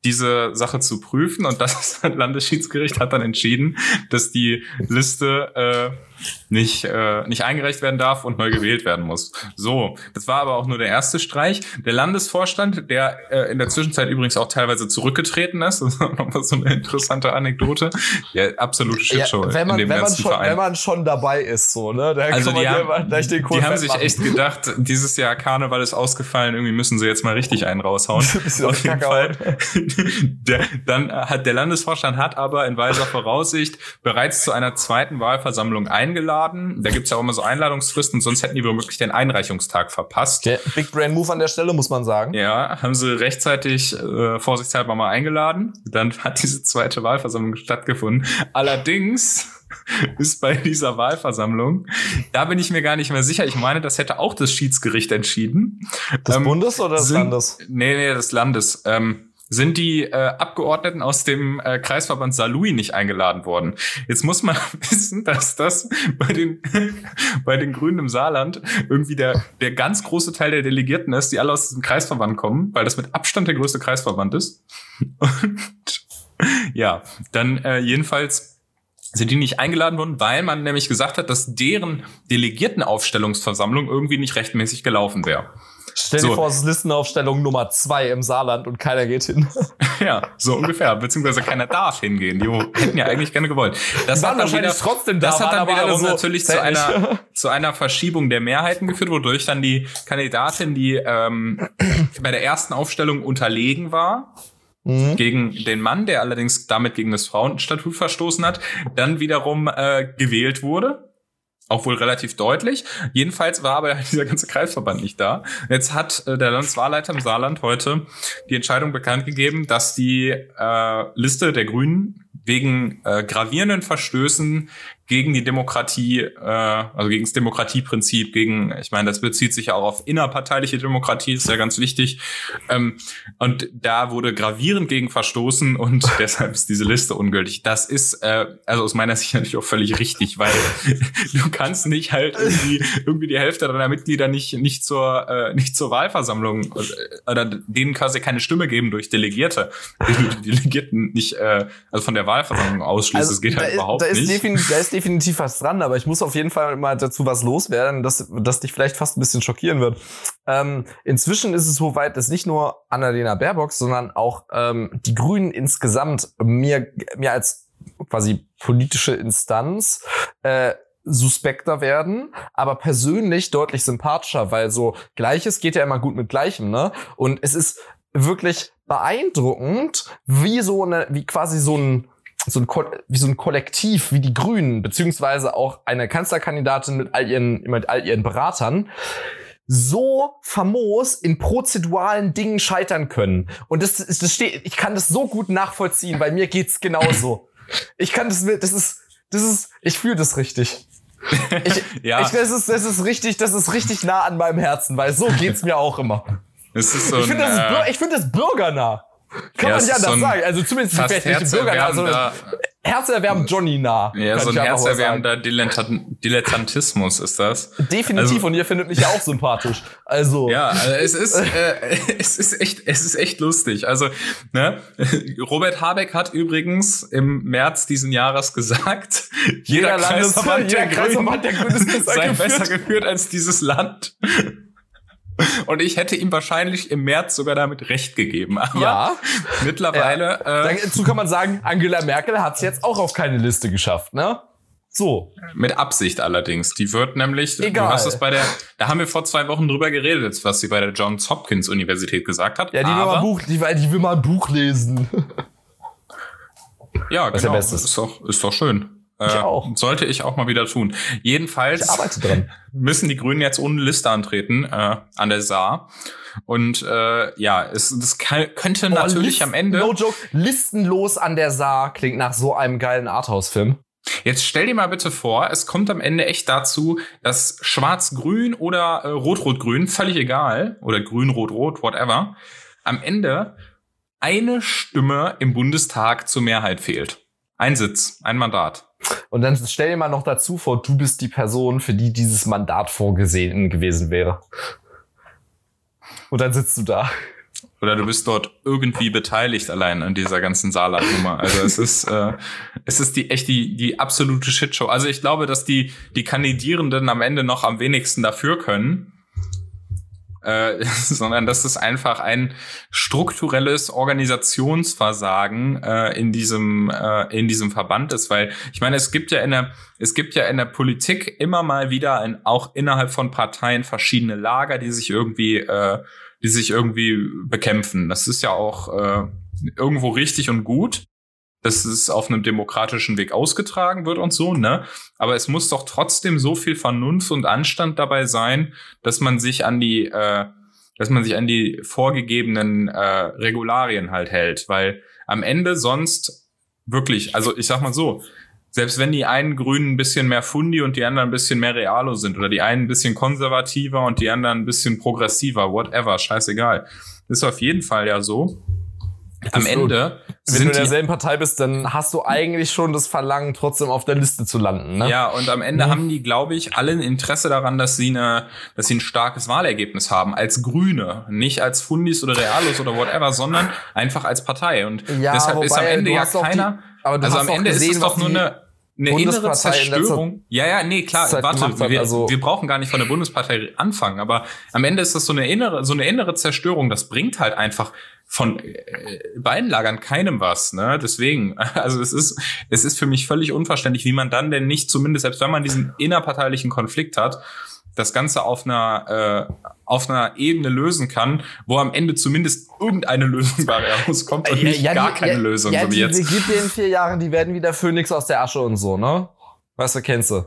diese Sache zu prüfen und das Landesschiedsgericht hat dann entschieden, dass die Liste äh, nicht, äh, nicht eingereicht werden darf und neu gewählt werden muss. So, das war aber auch nur der erste Streich. Der Landesvorstand, der äh, in der Zwischenzeit übrigens auch teilweise zurückgetreten ist, das ist nochmal so eine interessante Anekdote. Ja, absolute Shitshow ja, wenn man, in dem wenn ganzen man schon, Verein. Wenn man schon dabei ist, so, ne? Da also die haben, die haben sich echt gedacht, dieses Jahr Karneval ist ausgefallen, irgendwie müssen sie jetzt mal richtig einen raushauen. Auf jeden Fall. Der, dann hat der Landesvorstand hat aber in weiser Voraussicht bereits zu einer zweiten Wahlversammlung ein eingeladen. Da gibt's ja auch immer so Einladungsfristen, sonst hätten die womöglich den Einreichungstag verpasst. Der Big Brain Move an der Stelle, muss man sagen. Ja, haben sie rechtzeitig äh, vorsichtshalber mal eingeladen. Dann hat diese zweite Wahlversammlung stattgefunden. Allerdings ist bei dieser Wahlversammlung. Da bin ich mir gar nicht mehr sicher. Ich meine, das hätte auch das Schiedsgericht entschieden. Des ähm, Bundes oder des sind, Landes? Nee, nee, des Landes. Ähm, sind die äh, Abgeordneten aus dem äh, Kreisverband Saarlouis nicht eingeladen worden. Jetzt muss man wissen, dass das bei den, bei den Grünen im Saarland irgendwie der, der ganz große Teil der Delegierten ist, die alle aus dem Kreisverband kommen, weil das mit Abstand der größte Kreisverband ist. Und ja, dann äh, jedenfalls sind die nicht eingeladen worden, weil man nämlich gesagt hat, dass deren Delegiertenaufstellungsversammlung irgendwie nicht rechtmäßig gelaufen wäre. Stell dir so. vor, es ist Listenaufstellung Nummer zwei im Saarland und keiner geht hin. ja, so ungefähr. Beziehungsweise keiner darf hingehen. Die hätten ja eigentlich gerne gewollt. Das hat dann wieder, trotzdem da, Das hat dann wiederum so natürlich zu einer, zu einer Verschiebung der Mehrheiten geführt, wodurch dann die Kandidatin, die ähm, bei der ersten Aufstellung unterlegen war, mhm. gegen den Mann, der allerdings damit gegen das Frauenstatut verstoßen hat, dann wiederum äh, gewählt wurde auch wohl relativ deutlich. Jedenfalls war aber dieser ganze Kreisverband nicht da. Jetzt hat äh, der Landeswahlleiter im Saarland heute die Entscheidung bekannt gegeben, dass die äh, Liste der Grünen wegen äh, gravierenden Verstößen gegen die Demokratie, äh, also gegen das Demokratieprinzip, gegen, ich meine, das bezieht sich ja auch auf innerparteiliche Demokratie, ist ja ganz wichtig. Ähm, und da wurde gravierend gegen verstoßen und deshalb ist diese Liste ungültig. Das ist, äh, also aus meiner Sicht natürlich auch völlig richtig, weil du kannst nicht halt irgendwie, irgendwie die Hälfte deiner Mitglieder nicht, nicht zur, äh, nicht zur Wahlversammlung äh, oder denen quasi keine Stimme geben durch Delegierte. Die Delegierten nicht, äh, also von der Wahlversammlung ausschließen. Also, das geht halt da überhaupt ist, da nicht. Ist da ist definitiv was dran, aber ich muss auf jeden Fall mal dazu was loswerden, dass, dass dich vielleicht fast ein bisschen schockieren wird. Ähm, inzwischen ist es so weit, dass nicht nur Annalena Baerbock, sondern auch ähm, die Grünen insgesamt mir, mir als quasi politische Instanz äh, suspekter werden, aber persönlich deutlich sympathischer, weil so Gleiches geht ja immer gut mit Gleichem, ne? Und es ist wirklich beeindruckend, wie so eine, wie quasi so ein so ein, wie so ein Kollektiv wie die Grünen, beziehungsweise auch eine Kanzlerkandidatin mit all ihren, mit all ihren Beratern, so famos in prozeduralen Dingen scheitern können. Und das, das steht, ich kann das so gut nachvollziehen, weil mir geht's genauso. Ich kann das, das ist, das ist, ich fühle das richtig. Ich, ja. ich, das ist, das ist richtig, das ist richtig nah an meinem Herzen, weil so geht's mir auch immer. Es ist so ich finde das, äh, find das bürgernah. Kann Ja, man ja das so sagen. Also zumindest fast vielleicht sondern herzerwärmender, herzerwärmend Johnny nah. ja, so ein herzerwärmender Dilettant Dilettantismus ist das. Definitiv, Also- und ihr findet mich ja auch sympathisch. Also, Ja, also es ist, äh, es ist echt, es ist echt lustig. Also, ne, Robert Habeck hat übrigens im März diesen Jahres gesagt, jeder, Kreisverband jeder der Kreisverband Grünen der Grünen sei geführt. besser geführt als dieses Land. Und ich hätte ihm wahrscheinlich im März sogar damit recht gegeben. Aber ja. mittlerweile, äh, Dazu kann man sagen, Angela Merkel hat es jetzt auch auf keine Liste geschafft, ne? So. Mit Absicht allerdings. Die wird nämlich, Egal. du hast es bei der, da haben wir vor zwei Wochen drüber geredet, was sie bei der Johns Hopkins Universität gesagt hat. Ja, die will mal ein Buch, die, die will mal ein Buch lesen. Ja, Was genau. ist doch, ist doch schön. Ich Äh, auch. Sollte ich auch mal wieder tun. Jedenfalls müssen die Grünen jetzt ohne Liste antreten äh, an der Saar. Und äh, ja, es das kann, könnte natürlich Oh, am Ende. No joke, listenlos an der Saar klingt nach so einem geilen Arthouse-Film. Jetzt stell dir mal bitte vor, es kommt am Ende echt dazu, dass Schwarz-Grün oder äh, Rot-Rot-Grün, völlig egal, oder Grün-Rot-Rot, whatever, am Ende eine Stimme im Bundestag zur Mehrheit fehlt. Ein Sitz, ein Mandat. Und dann stell dir mal noch dazu vor, du bist die Person, für die dieses Mandat vorgesehen gewesen wäre. Und dann sitzt du da. Oder du bist dort irgendwie beteiligt allein an dieser ganzen Saarland-Nummer. Also es ist, äh, es ist die echt die, die absolute Shitshow. Also ich glaube, dass die, die Kandidierenden am Ende noch am wenigsten dafür können. Äh, sondern dass es einfach ein strukturelles Organisationsversagen äh, in diesem äh, in diesem Verband ist, weil ich meine, es gibt ja in der es gibt ja in der Politik immer mal wieder ein, auch innerhalb von Parteien verschiedene Lager, die sich irgendwie äh, die sich irgendwie bekämpfen. Das ist ja auch äh, irgendwo richtig und gut, dass es auf einem demokratischen Weg ausgetragen wird und so, ne? Aber es muss doch trotzdem so viel Vernunft und Anstand dabei sein, dass man sich an die, äh, dass man sich an die vorgegebenen äh, Regularien halt hält, weil am Ende sonst wirklich, also ich sag mal so, selbst wenn die einen Grünen ein bisschen mehr Fundi und die anderen ein bisschen mehr Realo sind oder die einen ein bisschen konservativer und die anderen ein bisschen progressiver, whatever, scheißegal. Ist auf jeden Fall ja so. Am so. Ende Wenn du in derselben Partei bist, dann hast du eigentlich schon das Verlangen, trotzdem auf der Liste zu landen. Ne? ja, und am Ende Mhm. haben die, glaube ich, alle ein Interesse daran, dass sie eine, dass sie ein starkes Wahlergebnis haben als Grüne, nicht als Fundis oder Realos oder whatever, sondern einfach als Partei. Und Ja, deshalb ist am wobei, Ende du ja auch die- keiner. aber du also am Ende gesehen, ist es doch nur eine eine innere Bundespartei in Zerstörung. Ja, ja, nee, klar, Zeit warte, hat, wir, also- wir brauchen gar nicht von der Bundespartei anfangen, aber am Ende ist das so eine innere, so eine innere Zerstörung, das bringt halt einfach von äh, beiden Lagern keinem was, ne? Deswegen, also es ist, es ist für mich völlig unverständlich, wie man dann denn nicht zumindest, selbst wenn man diesen innerparteilichen Konflikt hat, das Ganze auf einer, äh, auf einer Ebene lösen kann, wo am Ende zumindest irgendeine Lösung dabei rauskommt und nicht gar die- keine ja, Lösung, ja, so wie die, jetzt. Die gibt dir in vier Jahren, die werden wieder Phönix aus der Asche und so, ne? Weißt du, kennst du.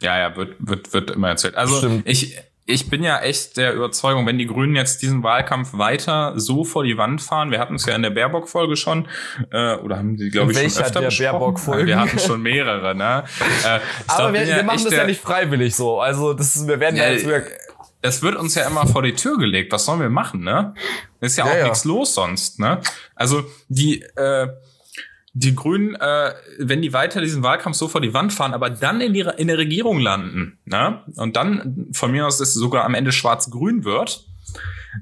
Ja, ja, wird, wird, wird immer erzählt. Also Stimmt. ich, ich bin ja echt der Überzeugung, wenn die Grünen jetzt diesen Wahlkampf weiter so vor die Wand fahren, wir hatten es ja in der Baerbock-Folge schon, äh, oder haben sie, glaube ich, schon öfter der Baerbock-Folge? Wir hatten schon mehrere, ne? Äh, Aber wir, wir machen das ja nicht freiwillig so. Also das ist, wir werden ja, ja es wird uns ja immer vor die Tür gelegt. Was sollen wir machen, ne? Ist ja, ja auch ja. nichts los sonst, ne? Also die äh, die Grünen, äh, wenn die weiter diesen Wahlkampf so vor die Wand fahren, aber dann in, die, in der Regierung landen, ne? Und dann von mir aus ist sogar am Ende schwarz-grün wird,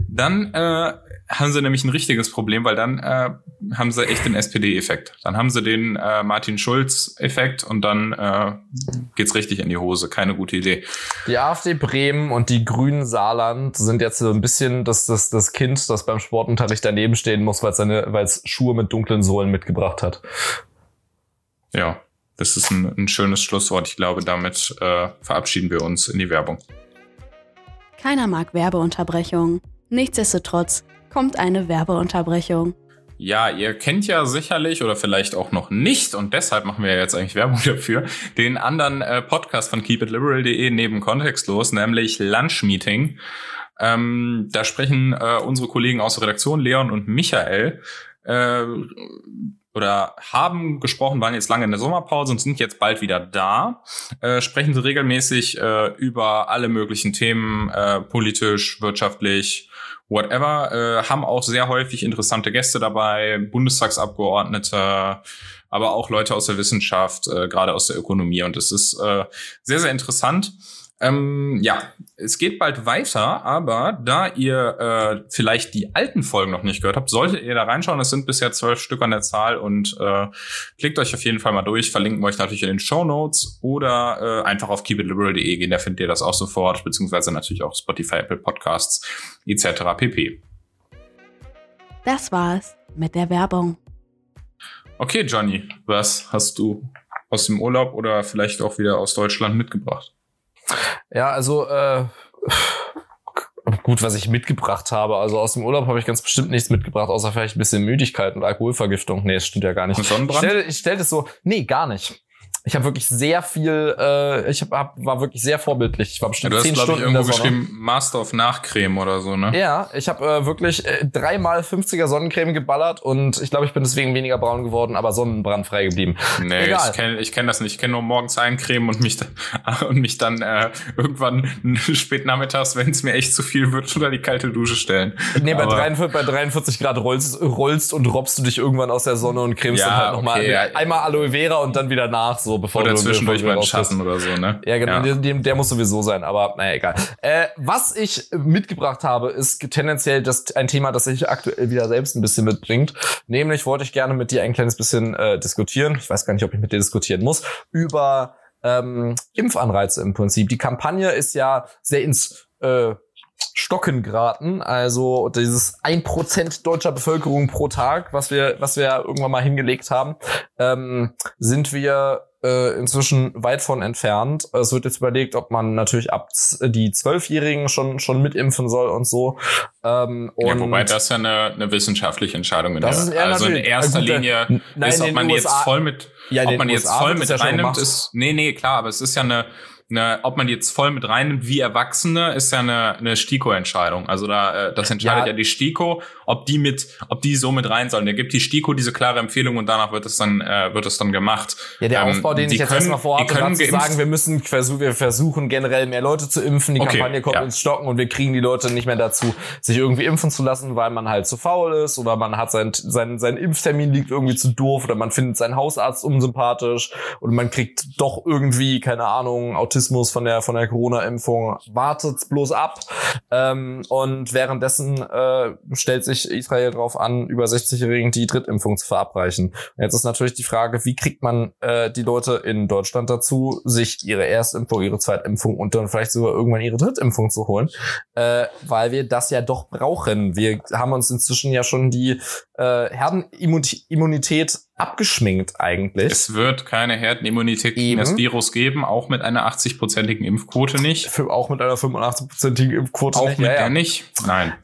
dann äh, haben sie nämlich ein richtiges Problem, weil dann äh, haben sie echt den SPD-Effekt. Dann haben sie den äh, Martin Schulz-Effekt und dann äh, geht's richtig in die Hose. Keine gute Idee. Die AfD Bremen und die Grünen Saarland sind jetzt so ein bisschen das, das, das Kind, das beim Sportunterricht daneben stehen muss, weil es seine, weil es Schuhe mit dunklen Sohlen mitgebracht hat. Ja, das ist ein, ein schönes Schlusswort. Ich glaube, damit äh, verabschieden wir uns in die Werbung. Keiner mag Werbeunterbrechungen. Nichtsdestotrotz kommt eine Werbeunterbrechung. Ja, ihr kennt ja sicherlich oder vielleicht auch noch nicht und deshalb machen wir jetzt eigentlich Werbung dafür, den anderen äh, Podcast von keepitliberal.de neben Kontextlos, nämlich Lunch Meeting. Ähm, da sprechen äh, unsere Kollegen aus der Redaktion, Leon und Michael, äh, oder haben gesprochen, waren jetzt lange in der Sommerpause und sind jetzt bald wieder da. Äh, sprechen sie regelmäßig äh, über alle möglichen Themen, äh, politisch, wirtschaftlich, whatever, äh, haben auch sehr häufig interessante Gäste dabei, Bundestagsabgeordnete, aber auch Leute aus der Wissenschaft, äh, gerade aus der Ökonomie. Und es ist äh, sehr, sehr interessant. Ähm, ja, es geht bald weiter, aber da ihr äh, vielleicht die alten Folgen noch nicht gehört habt, solltet ihr da reinschauen. Es sind bisher zwölf Stück an der Zahl und äh, klickt euch auf jeden Fall mal durch. Verlinken wir euch natürlich in den Show Notes oder äh, einfach auf keepitliberal.de gehen, da findet ihr das auch sofort, beziehungsweise natürlich auch Spotify, Apple Podcasts etc. pp. Das war's mit der Werbung. Okay, Johnny, was hast du aus dem Urlaub oder vielleicht auch wieder aus Deutschland mitgebracht? Ja, also äh, gut, was ich mitgebracht habe. Also aus dem Urlaub habe ich ganz bestimmt nichts mitgebracht, außer vielleicht ein bisschen Müdigkeit und Alkoholvergiftung. Nee, das stimmt ja gar nicht. Sonnenbrand? Ich stelle ich stell das so, nee, gar nicht. Ich habe wirklich sehr viel, äh, ich hab, hab, war wirklich sehr vorbildlich. Ich war bestimmt ja, du zehn hast, Stunden ich, irgendwo geschrieben Master of Nachcreme oder so, ne? Ja, ich habe äh, wirklich äh, dreimal 50er Sonnencreme geballert und ich glaube, ich bin deswegen weniger braun geworden, aber sonnenbrandfrei geblieben. Nee, Egal. ich kenne ich kenn das nicht. Ich kenne nur morgens eincremen und mich, und mich dann äh, irgendwann spät nachmittags, wenn es mir echt zu viel wird, unter die kalte Dusche stellen. Nee, bei, 43, bei 43 Grad rollst, rollst und robbst du dich irgendwann aus der Sonne und cremst ja, dann halt nochmal okay, ja. einmal Aloe Vera und dann wieder nach, so bevor oder du zwischendurch mal Schatten oder so, ne? Ja, genau. Ja. Der, der, muss sowieso sein, aber naja, egal. Äh, was ich mitgebracht habe, ist tendenziell das, ein Thema, das sich aktuell wieder selbst ein bisschen mitbringt. Nämlich wollte ich gerne mit dir ein kleines bisschen äh, diskutieren. Ich weiß gar nicht, ob ich mit dir diskutieren muss. Über ähm, Impfanreize im Prinzip. Die Kampagne ist ja sehr ins äh, Stocken geraten. Also dieses ein Prozent deutscher Bevölkerung pro Tag, was wir, was wir irgendwann mal hingelegt haben, ähm, sind wir äh, inzwischen weit von entfernt. Es wird jetzt überlegt, ob man natürlich ab die Zwölfjährigen schon schon mitimpfen soll und so. Ähm, und ja, wobei das ja eine, eine wissenschaftliche Entscheidung das ist. Also in erster gute, Linie nein, ist, ob man USA, jetzt voll mit, ja, ob man jetzt voll mit ja reinnimmt, ist, nee, nee, klar, aber es ist ja eine, ne, ob man jetzt voll mit reinnimmt wie Erwachsene, ist ja eine, eine STIKO-Entscheidung. Also da, äh, das entscheidet ja. ja die STIKO, ob die mit, ob die so mit rein sollen. Da gibt die STIKO diese klare Empfehlung und danach wird es dann, äh, wird es dann gemacht. Ja, der ähm, Aufbau, den ich jetzt können, erstmal vorhabe, war zu sagen, wir müssen versuchen, wir versuchen generell mehr Leute zu impfen. Die okay, Kampagne kommt ja. ins Stocken und wir kriegen die Leute nicht mehr dazu, sich irgendwie impfen zu lassen, weil man halt zu faul ist oder man hat sein, sein, sein Impftermin liegt irgendwie zu doof oder man findet seinen Hausarzt unsympathisch oder man kriegt doch irgendwie, keine Ahnung, Autismus von der, von der Corona-Impfung. Wartet's bloß ab. Ähm, und währenddessen äh, stellt sich Israel darauf an, über 60-Jährigen die Drittimpfung zu verabreichen. Jetzt ist natürlich die Frage, wie kriegt man äh, die Leute in Deutschland dazu, sich ihre Erstimpfung, ihre Zweitimpfung und dann vielleicht sogar irgendwann ihre Drittimpfung zu holen, äh, weil wir das ja doch brauchen. Wir haben uns inzwischen ja schon die äh, Herdenimmunität abgeschminkt eigentlich. Es wird keine Herdenimmunität gegen Eben. das Virus geben, auch mit einer 80-prozentigen Impfquote nicht. Für, auch mit einer 85-prozentigen Impfquote Auch nicht. mit Ja, ja. der nicht. Nein.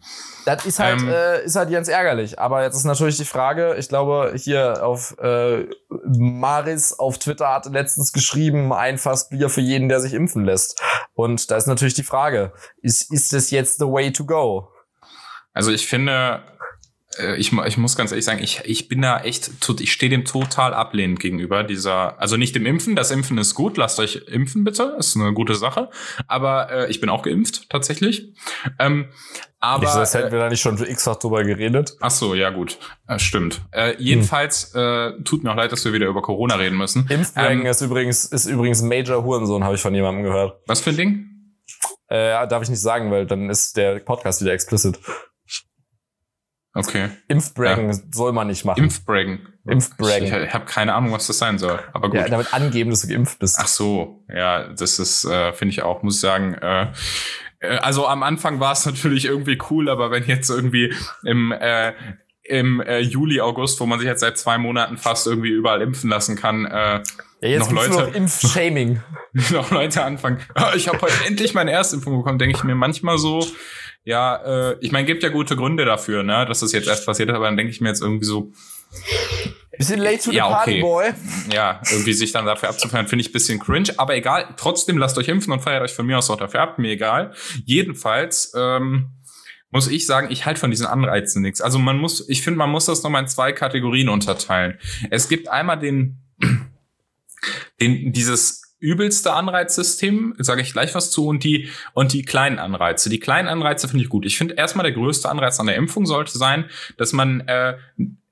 Das ist halt, Ähm, äh, ist halt ganz ärgerlich. Aber jetzt ist natürlich die Frage, ich glaube, hier auf äh, Maris auf Twitter hatte letztens geschrieben, ein Fass Bier für jeden, der sich impfen lässt. Und da ist natürlich die Frage, ist, ist das jetzt the way to go? Also ich finde, ich, mu- ich muss ganz ehrlich sagen, ich, ich bin da echt, tot- ich stehe dem total ablehnend gegenüber dieser, also nicht dem Impfen, das Impfen ist gut, lasst euch impfen bitte, ist eine gute Sache, aber äh, ich bin auch geimpft, tatsächlich. Ähm, aber, ich das hätten äh, wir da nicht schon x-fach drüber geredet. ach so, ja gut, äh, stimmt. Äh, jedenfalls, äh, tut mir auch leid, dass wir wieder über Corona reden müssen. Impfbrängen Ähm, ist übrigens, ist übrigens Major Hurensohn, habe ich von jemandem gehört. Was für ein Ding? Äh, darf ich nicht sagen, weil dann ist der Podcast wieder explicit. Okay. Impfbrängen soll man nicht machen. Impfbraggen. Impfbraggen. Ich, ich habe keine Ahnung, was das sein soll, aber gut. ja, damit angeben, dass du geimpft bist. Ach so, ja, das ist, äh, finde ich auch, muss ich sagen. Äh, äh, also am Anfang war es natürlich irgendwie cool, aber wenn jetzt irgendwie im äh, im äh, Juli, August, wo man sich jetzt seit zwei Monaten fast irgendwie überall impfen lassen kann, äh, ja, jetzt noch Leute- noch Impfshaming. noch Leute anfangen. "Ah, Ich habe heute endlich meine Erstimpfung bekommen, denke ich mir manchmal so. Ja, äh, ich meine, gibt ja gute Gründe dafür, ne, dass das jetzt erst passiert ist, aber dann denke ich mir jetzt irgendwie so, Bisschen late to the Ja, party, okay. boy. ja, irgendwie sich dann dafür abzufeiern, finde ich ein bisschen cringe. Aber egal, trotzdem lasst euch impfen und feiert euch von mir aus auch dafür ab, mir egal. Jedenfalls ähm, muss ich sagen, ich halte von diesen Anreizen nichts. Also man muss, ich finde, man muss das nochmal in zwei Kategorien unterteilen. Es gibt einmal den, den dieses übelste Anreizsystem, sage ich gleich was zu, und die und die kleinen Anreize. Die kleinen Anreize finde ich gut. Ich finde erstmal der größte Anreiz an der Impfung sollte sein, dass man äh,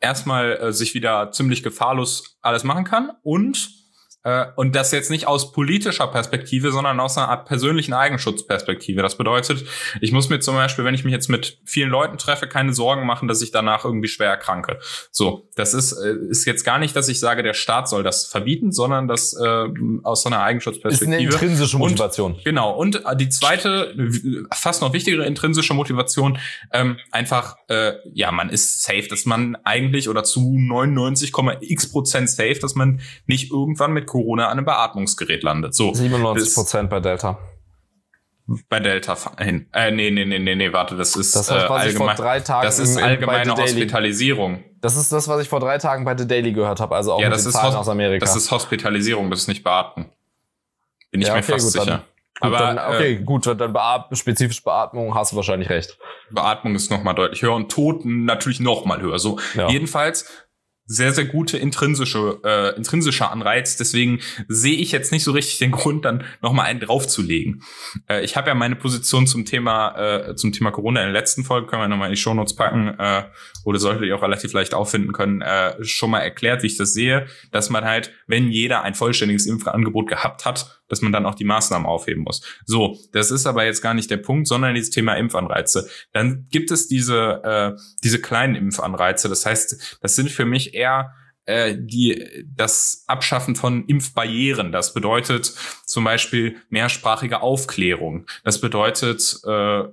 erstmal äh, sich wieder ziemlich gefahrlos alles machen kann und und das jetzt nicht aus politischer Perspektive, sondern aus einer Art persönlichen Eigenschutzperspektive. Das bedeutet, ich muss mir zum Beispiel, wenn ich mich jetzt mit vielen Leuten treffe, keine Sorgen machen, dass ich danach irgendwie schwer erkranke. So, das ist, äh, ist jetzt gar nicht, dass ich sage, der Staat soll das verbieten, sondern das äh, aus so einer Ist eine Eigenschutzperspektive. intrinsische Und- Motivation. Genau. Und äh, die zweite, fast noch wichtigere intrinsische Motivation, ähm, einfach, äh, ja, man ist safe, dass man eigentlich oder zu 99,x Prozent safe, dass man nicht irgendwann mit Corona an einem Beatmungsgerät landet. So, 97 Prozent bei Delta. bei Delta hin. Äh, nee, nee, nee, nee, nee, warte, das ist, Das, äh, ich vor allgemein. drei Tagen Das ist allgemeine. Hospitalisierung. Das ist das, was ich vor drei Tagen bei The Daily gehört habe, also auch Ja, mit das ist, Zahlen aus Amerika. das ist Hospitalisierung, das ist nicht Beatmen. Bin ich Ja, mir okay, fast gut, sicher. Gut, Aber dann, äh, okay, gut, dann beat spezifisch Beatmung hast du wahrscheinlich recht. Beatmung ist noch mal deutlich höher und Toten natürlich noch mal höher. So Ja. jedenfalls sehr sehr gute intrinsische äh, intrinsischer Anreiz. Deswegen sehe ich jetzt nicht so richtig den Grund, dann noch mal einen draufzulegen. Äh, ich habe ja meine Position zum Thema äh, zum Thema Corona in der letzten Folge können wir noch mal in die Shownotes packen äh, oder solltet ihr auch relativ leicht auffinden können. Äh, schon mal erklärt, wie ich das sehe, dass man halt, wenn jeder ein vollständiges Impfangebot gehabt hat, dass man dann auch die Maßnahmen aufheben muss. So, das ist aber jetzt gar nicht der Punkt, sondern dieses Thema Impfanreize. Dann gibt es diese, äh, diese kleinen Impfanreize. Das heißt, das sind für mich eher äh, die, das Abschaffen von Impfbarrieren. Das bedeutet zum Beispiel mehrsprachige Aufklärung. Das bedeutet äh,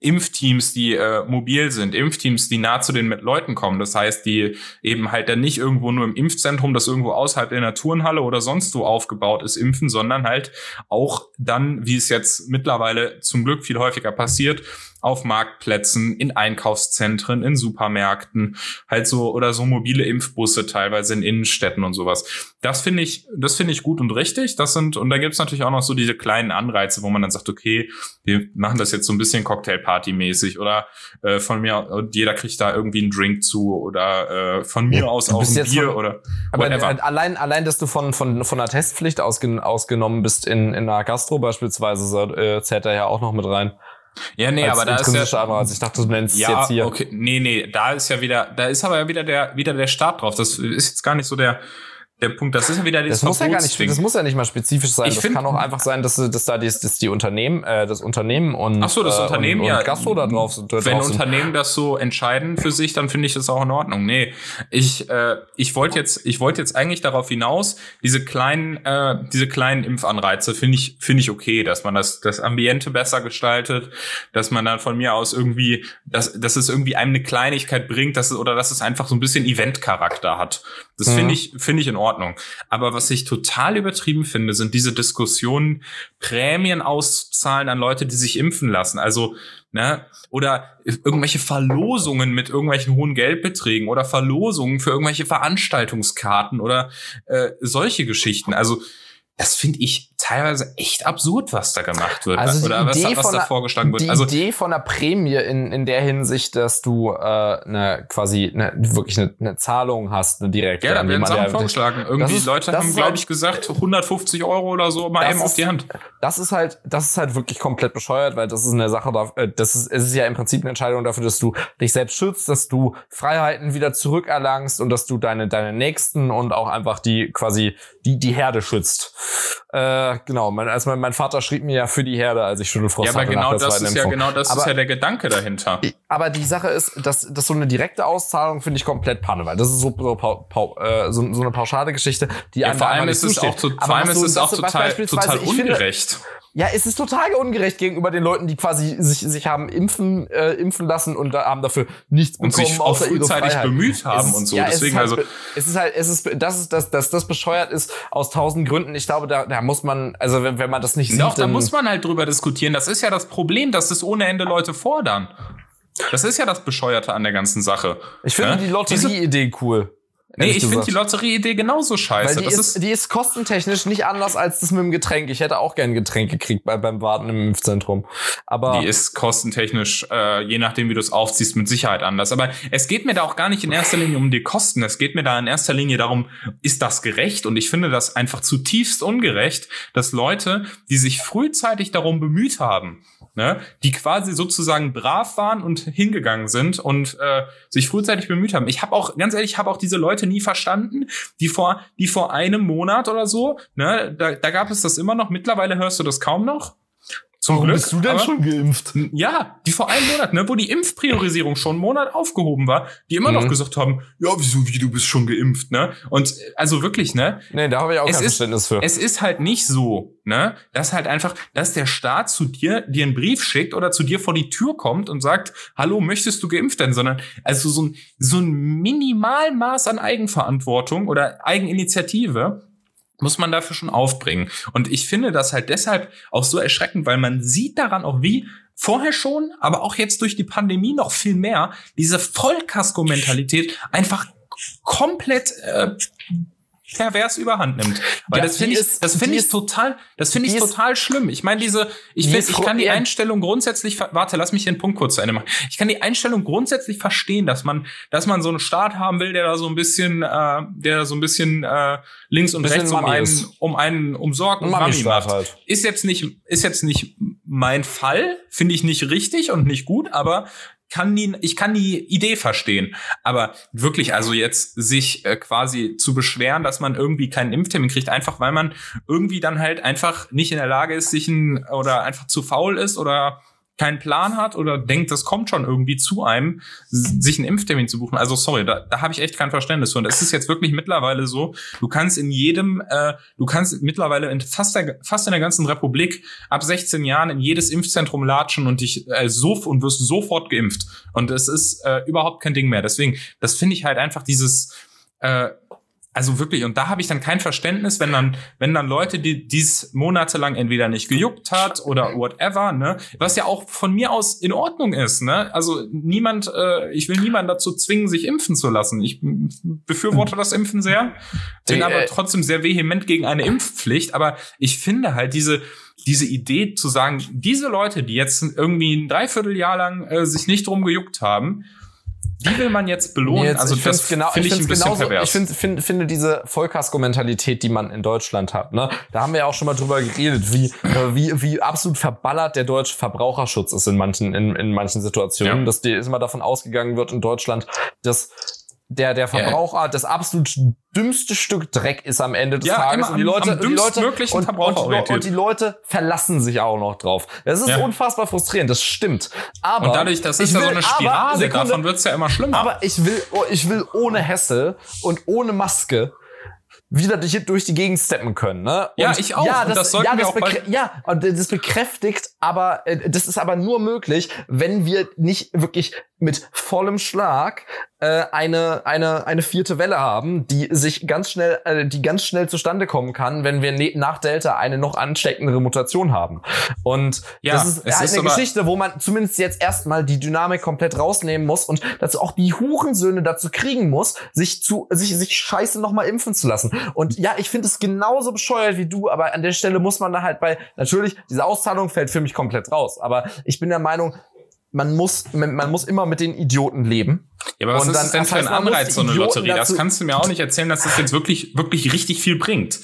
Impfteams, die äh, mobil sind, Impfteams, die nah zu den Leuten kommen. Das heißt, die eben halt dann nicht irgendwo nur im Impfzentrum, das irgendwo außerhalb der Turnhalle oder sonst wo aufgebaut ist, impfen, sondern halt auch dann, wie es jetzt mittlerweile zum Glück viel häufiger passiert, auf Marktplätzen, in Einkaufszentren, in Supermärkten, halt so oder so mobile Impfbusse teilweise in Innenstädten und sowas. Das finde ich, das finde ich gut und richtig. Das sind und da gibt's natürlich auch noch so diese kleinen Anreize, wo man dann sagt, okay, wir machen das jetzt so ein bisschen Cocktailparty-mäßig oder äh, von mir und jeder kriegt da irgendwie einen Drink zu oder äh, von mir Ja, aus auch ein Bier von- oder Aber whatever. äh, allein, allein, dass du von, von, von der Testpflicht ausgen, ausgenommen bist in, in einer Gastro beispielsweise, äh, zählt er ja auch noch mit rein. Ja, nee, als aber da ist ja Anreiz. Ich dachte, du nennst es Ja, jetzt hier. okay. Nee, nee, da ist ja wieder, da ist aber ja wieder der, wieder der Start drauf. Das ist jetzt gar nicht so der, der Punkt. Das ist ja wieder das muss ja gar nicht, das muss ja nicht mal spezifisch sein. Ich das find, kann auch einfach sein, dass, dass da die, dass die Unternehmen, äh, das Unternehmen und Ach so, das Unternehmen und, ja. Und Gastro da drauf sind. Wenn Unternehmen das so entscheiden für sich, dann finde ich das auch in Ordnung. Nee, ich äh, ich wollte jetzt ich wollte jetzt eigentlich darauf hinaus, diese kleinen äh, diese kleinen Impfanreize finde ich finde ich okay, dass man das das Ambiente besser gestaltet, dass man dann von mir aus irgendwie dass dass es irgendwie einem eine Kleinigkeit bringt, dass oder dass es einfach so ein bisschen Event-Charakter hat. Das mhm. finde ich, finde ich in Ordnung. Aber was ich total übertrieben finde, sind diese Diskussionen, Prämien auszahlen an Leute, die sich impfen lassen. Also, ne, oder irgendwelche Verlosungen mit irgendwelchen hohen Geldbeträgen oder Verlosungen für irgendwelche Veranstaltungskarten oder äh, solche Geschichten. Also, das finde ich teilweise echt absurd, was da gemacht wird. Also oder was, was da vorgeschlagen wird. Die also, Idee von einer Prämie in, in der Hinsicht, dass du äh, eine quasi eine, wirklich eine, eine Zahlung hast, eine direkte. Ja, da werden Sachen vorgeschlagen. Irgendwie ist, Leute haben, glaube halt ich, gesagt, 150 Euro oder so mal eben ist, auf die Hand. Das ist halt, das ist halt wirklich komplett bescheuert, weil das ist eine Sache, äh, das ist, es ist ja im Prinzip eine Entscheidung dafür, dass du dich selbst schützt, dass du Freiheiten wieder zurückerlangst und dass du deine, deine Nächsten und auch einfach die quasi die, die Herde schützt. Äh, genau, mein, also mein, mein Vater schrieb mir ja für die Herde, als ich Schüttelfrost hatte. Ja, aber genau das ist ja genau das aber, ist ja der Gedanke dahinter. Aber die Sache ist, dass, dass so eine direkte Auszahlung finde ich komplett Panne, weil das ist so, so, äh, so, so eine pauschale Geschichte, die ja, vor allem ist es auch, zu, vor allem ist es auch total, total ungerecht. Finde, ja, es ist total ungerecht gegenüber den Leuten, die quasi sich, sich haben impfen, äh, impfen lassen und da haben dafür nichts und bekommen, sich auch frühzeitig bemüht haben ist, und so. Ja, Deswegen es ist halt, also es ist halt, es ist, das ist, dass, dass das bescheuert ist aus tausend Gründen. Ich glaube, da, da muss man, also wenn, wenn man das nicht sieht, Doch, da muss man halt drüber diskutieren. Das ist ja das Problem, dass das ohne Ende Leute fordern. Das ist ja das Bescheuerte an der ganzen Sache. Ich finde ja? die Lotterie-Idee cool. Nee, ich finde die Lotterie-Idee genauso scheiße. Die, ist, ist, die ist kostentechnisch nicht anders als das mit dem Getränk. Ich hätte auch gern Getränk gekriegt bei, beim Warten im Impfzentrum. Aber die ist kostentechnisch, äh, je nachdem, wie du es aufziehst, mit Sicherheit anders. Aber es geht mir da auch gar nicht in erster Linie um die Kosten. Es geht mir da in erster Linie darum, ist das gerecht? Und ich finde das einfach zutiefst ungerecht, dass Leute, die sich frühzeitig darum bemüht haben, ne, die quasi sozusagen brav waren und hingegangen sind und äh, sich frühzeitig bemüht haben. Ich habe auch, ganz ehrlich, ich habe auch diese Leute nie verstanden, die vor, die vor einem Monat oder so, ne, da, da gab es das immer noch. Mittlerweile hörst du das kaum noch. Zum Warum Glück. bist du denn schon geimpft? Ja, die vor einem Monat, ne, wo die Impfpriorisierung schon einen Monat aufgehoben war, die immer mhm. noch gesagt haben, ja, wieso, wie, du bist schon geimpft, ne? Und also wirklich, ne? Nee, da habe ich auch kein ist, Verständnis für. Es ist halt nicht so, ne, dass halt einfach, dass der Staat zu dir dir einen Brief schickt oder zu dir vor die Tür kommt und sagt, hallo, möchtest du geimpft werden? Sondern also so ein, so ein Minimalmaß an Eigenverantwortung oder Eigeninitiative muss man dafür schon aufbringen. Und ich finde das halt deshalb auch so erschreckend, weil man sieht daran auch, wie vorher schon, aber auch jetzt durch die Pandemie noch viel mehr, diese Vollkasko-Mentalität einfach komplett äh, pervers überhand nimmt. Weil ja, das finde ich, das finde ich total, das finde ich total schlimm. Ich meine, diese, ich, find, ich kann die Einstellung grundsätzlich, warte, lass mich den Punkt kurz zu Ende machen. Ich kann die Einstellung grundsätzlich verstehen, dass man, dass man so einen Staat haben will, der da so ein bisschen, äh, der so ein bisschen äh, links und rechts um einen, um einen umsorgt und Mami macht. Halt. Ist jetzt nicht, ist jetzt nicht mein Fall, finde ich nicht richtig und nicht gut, aber kann die, ich kann die Idee verstehen. Aber wirklich, also jetzt sich äh, quasi zu beschweren, dass man irgendwie keinen Impftermin kriegt, einfach weil man irgendwie dann halt einfach nicht in der Lage ist, sich ein, oder einfach zu faul ist oder keinen Plan hat oder denkt, das kommt schon irgendwie zu einem, sich einen Impftermin zu buchen. Also sorry, da, da habe ich echt kein Verständnis für. Und es ist jetzt wirklich mittlerweile so, du kannst in jedem, äh, du kannst mittlerweile in fast der, fast in der ganzen Republik ab 16 Jahren in jedes Impfzentrum latschen und dich äh, so und wirst sofort geimpft. Und es ist äh, überhaupt kein Ding mehr. Deswegen, das finde ich halt einfach dieses äh, also wirklich, und da habe ich dann kein Verständnis, wenn dann, wenn dann Leute, die dies monatelang entweder nicht gejuckt hat oder whatever, ne, was ja auch von mir aus in Ordnung ist, ne? Also niemand, äh, ich will niemanden dazu zwingen, sich impfen zu lassen. Ich befürworte das Impfen sehr, bin aber äh, trotzdem sehr vehement gegen eine Impfpflicht. Aber ich finde halt diese, diese Idee zu sagen, diese Leute, die jetzt irgendwie ein Dreivierteljahr lang äh, sich nicht drum gejuckt haben, die will man jetzt belohnen? Jetzt, also ich das genau, finde ich, ich ein bisschen genauso, pervers. Ich find, find, finde diese Vollkasko-Mentalität, die man in Deutschland hat, ne, da haben wir ja auch schon mal drüber geredet, wie, äh, wie, wie absolut verballert der deutsche Verbraucherschutz ist in manchen, in, in manchen Situationen, ja. dass die immer davon ausgegangen wird in Deutschland, dass der, der Verbraucher das absolut dümmste Stück Dreck ist am Ende des Ja, Tages. Und die am- Leute, am die Leute, und, Verbraucher und, und die Leute verlassen sich auch noch drauf. Das ist Ja. unfassbar frustrierend, das stimmt. Aber Und dadurch, das ist ich ja so will- eine aber, Spirale, Sekunde, davon wird's ja immer schlimmer. aber ich will, oh, ich will ohne Hesse und ohne Maske wieder durch, durch die Gegend steppen können. Ne? Ja, und ich auch. Ja, das, das sollten ja, wir das auch bald- ja, und das bekräftigt, aber äh, das ist aber nur möglich, wenn wir nicht wirklich mit vollem Schlag äh, eine eine eine vierte Welle haben, die sich ganz schnell, äh, die ganz schnell zustande kommen kann, wenn wir ne nach Delta eine noch ansteckendere Mutation haben. Und Ja, das ist halt ist eine Geschichte, wo man zumindest jetzt erstmal die Dynamik komplett rausnehmen muss und dazu auch die Hurensöhne dazu kriegen muss, sich zu sich sich scheiße noch mal impfen zu lassen. Und ja, ich finde es genauso bescheuert wie du, aber an der Stelle muss man da halt bei natürlich diese Auszahlung fällt für mich komplett raus, aber ich bin der Meinung, man muss man, muss immer mit den Idioten leben. Ja, aber was Und ist dann- das denn das für ein Anreiz, so eine Idioten Lotterie? Das kannst du mir auch nicht erzählen, dass das jetzt wirklich, wirklich richtig viel bringt.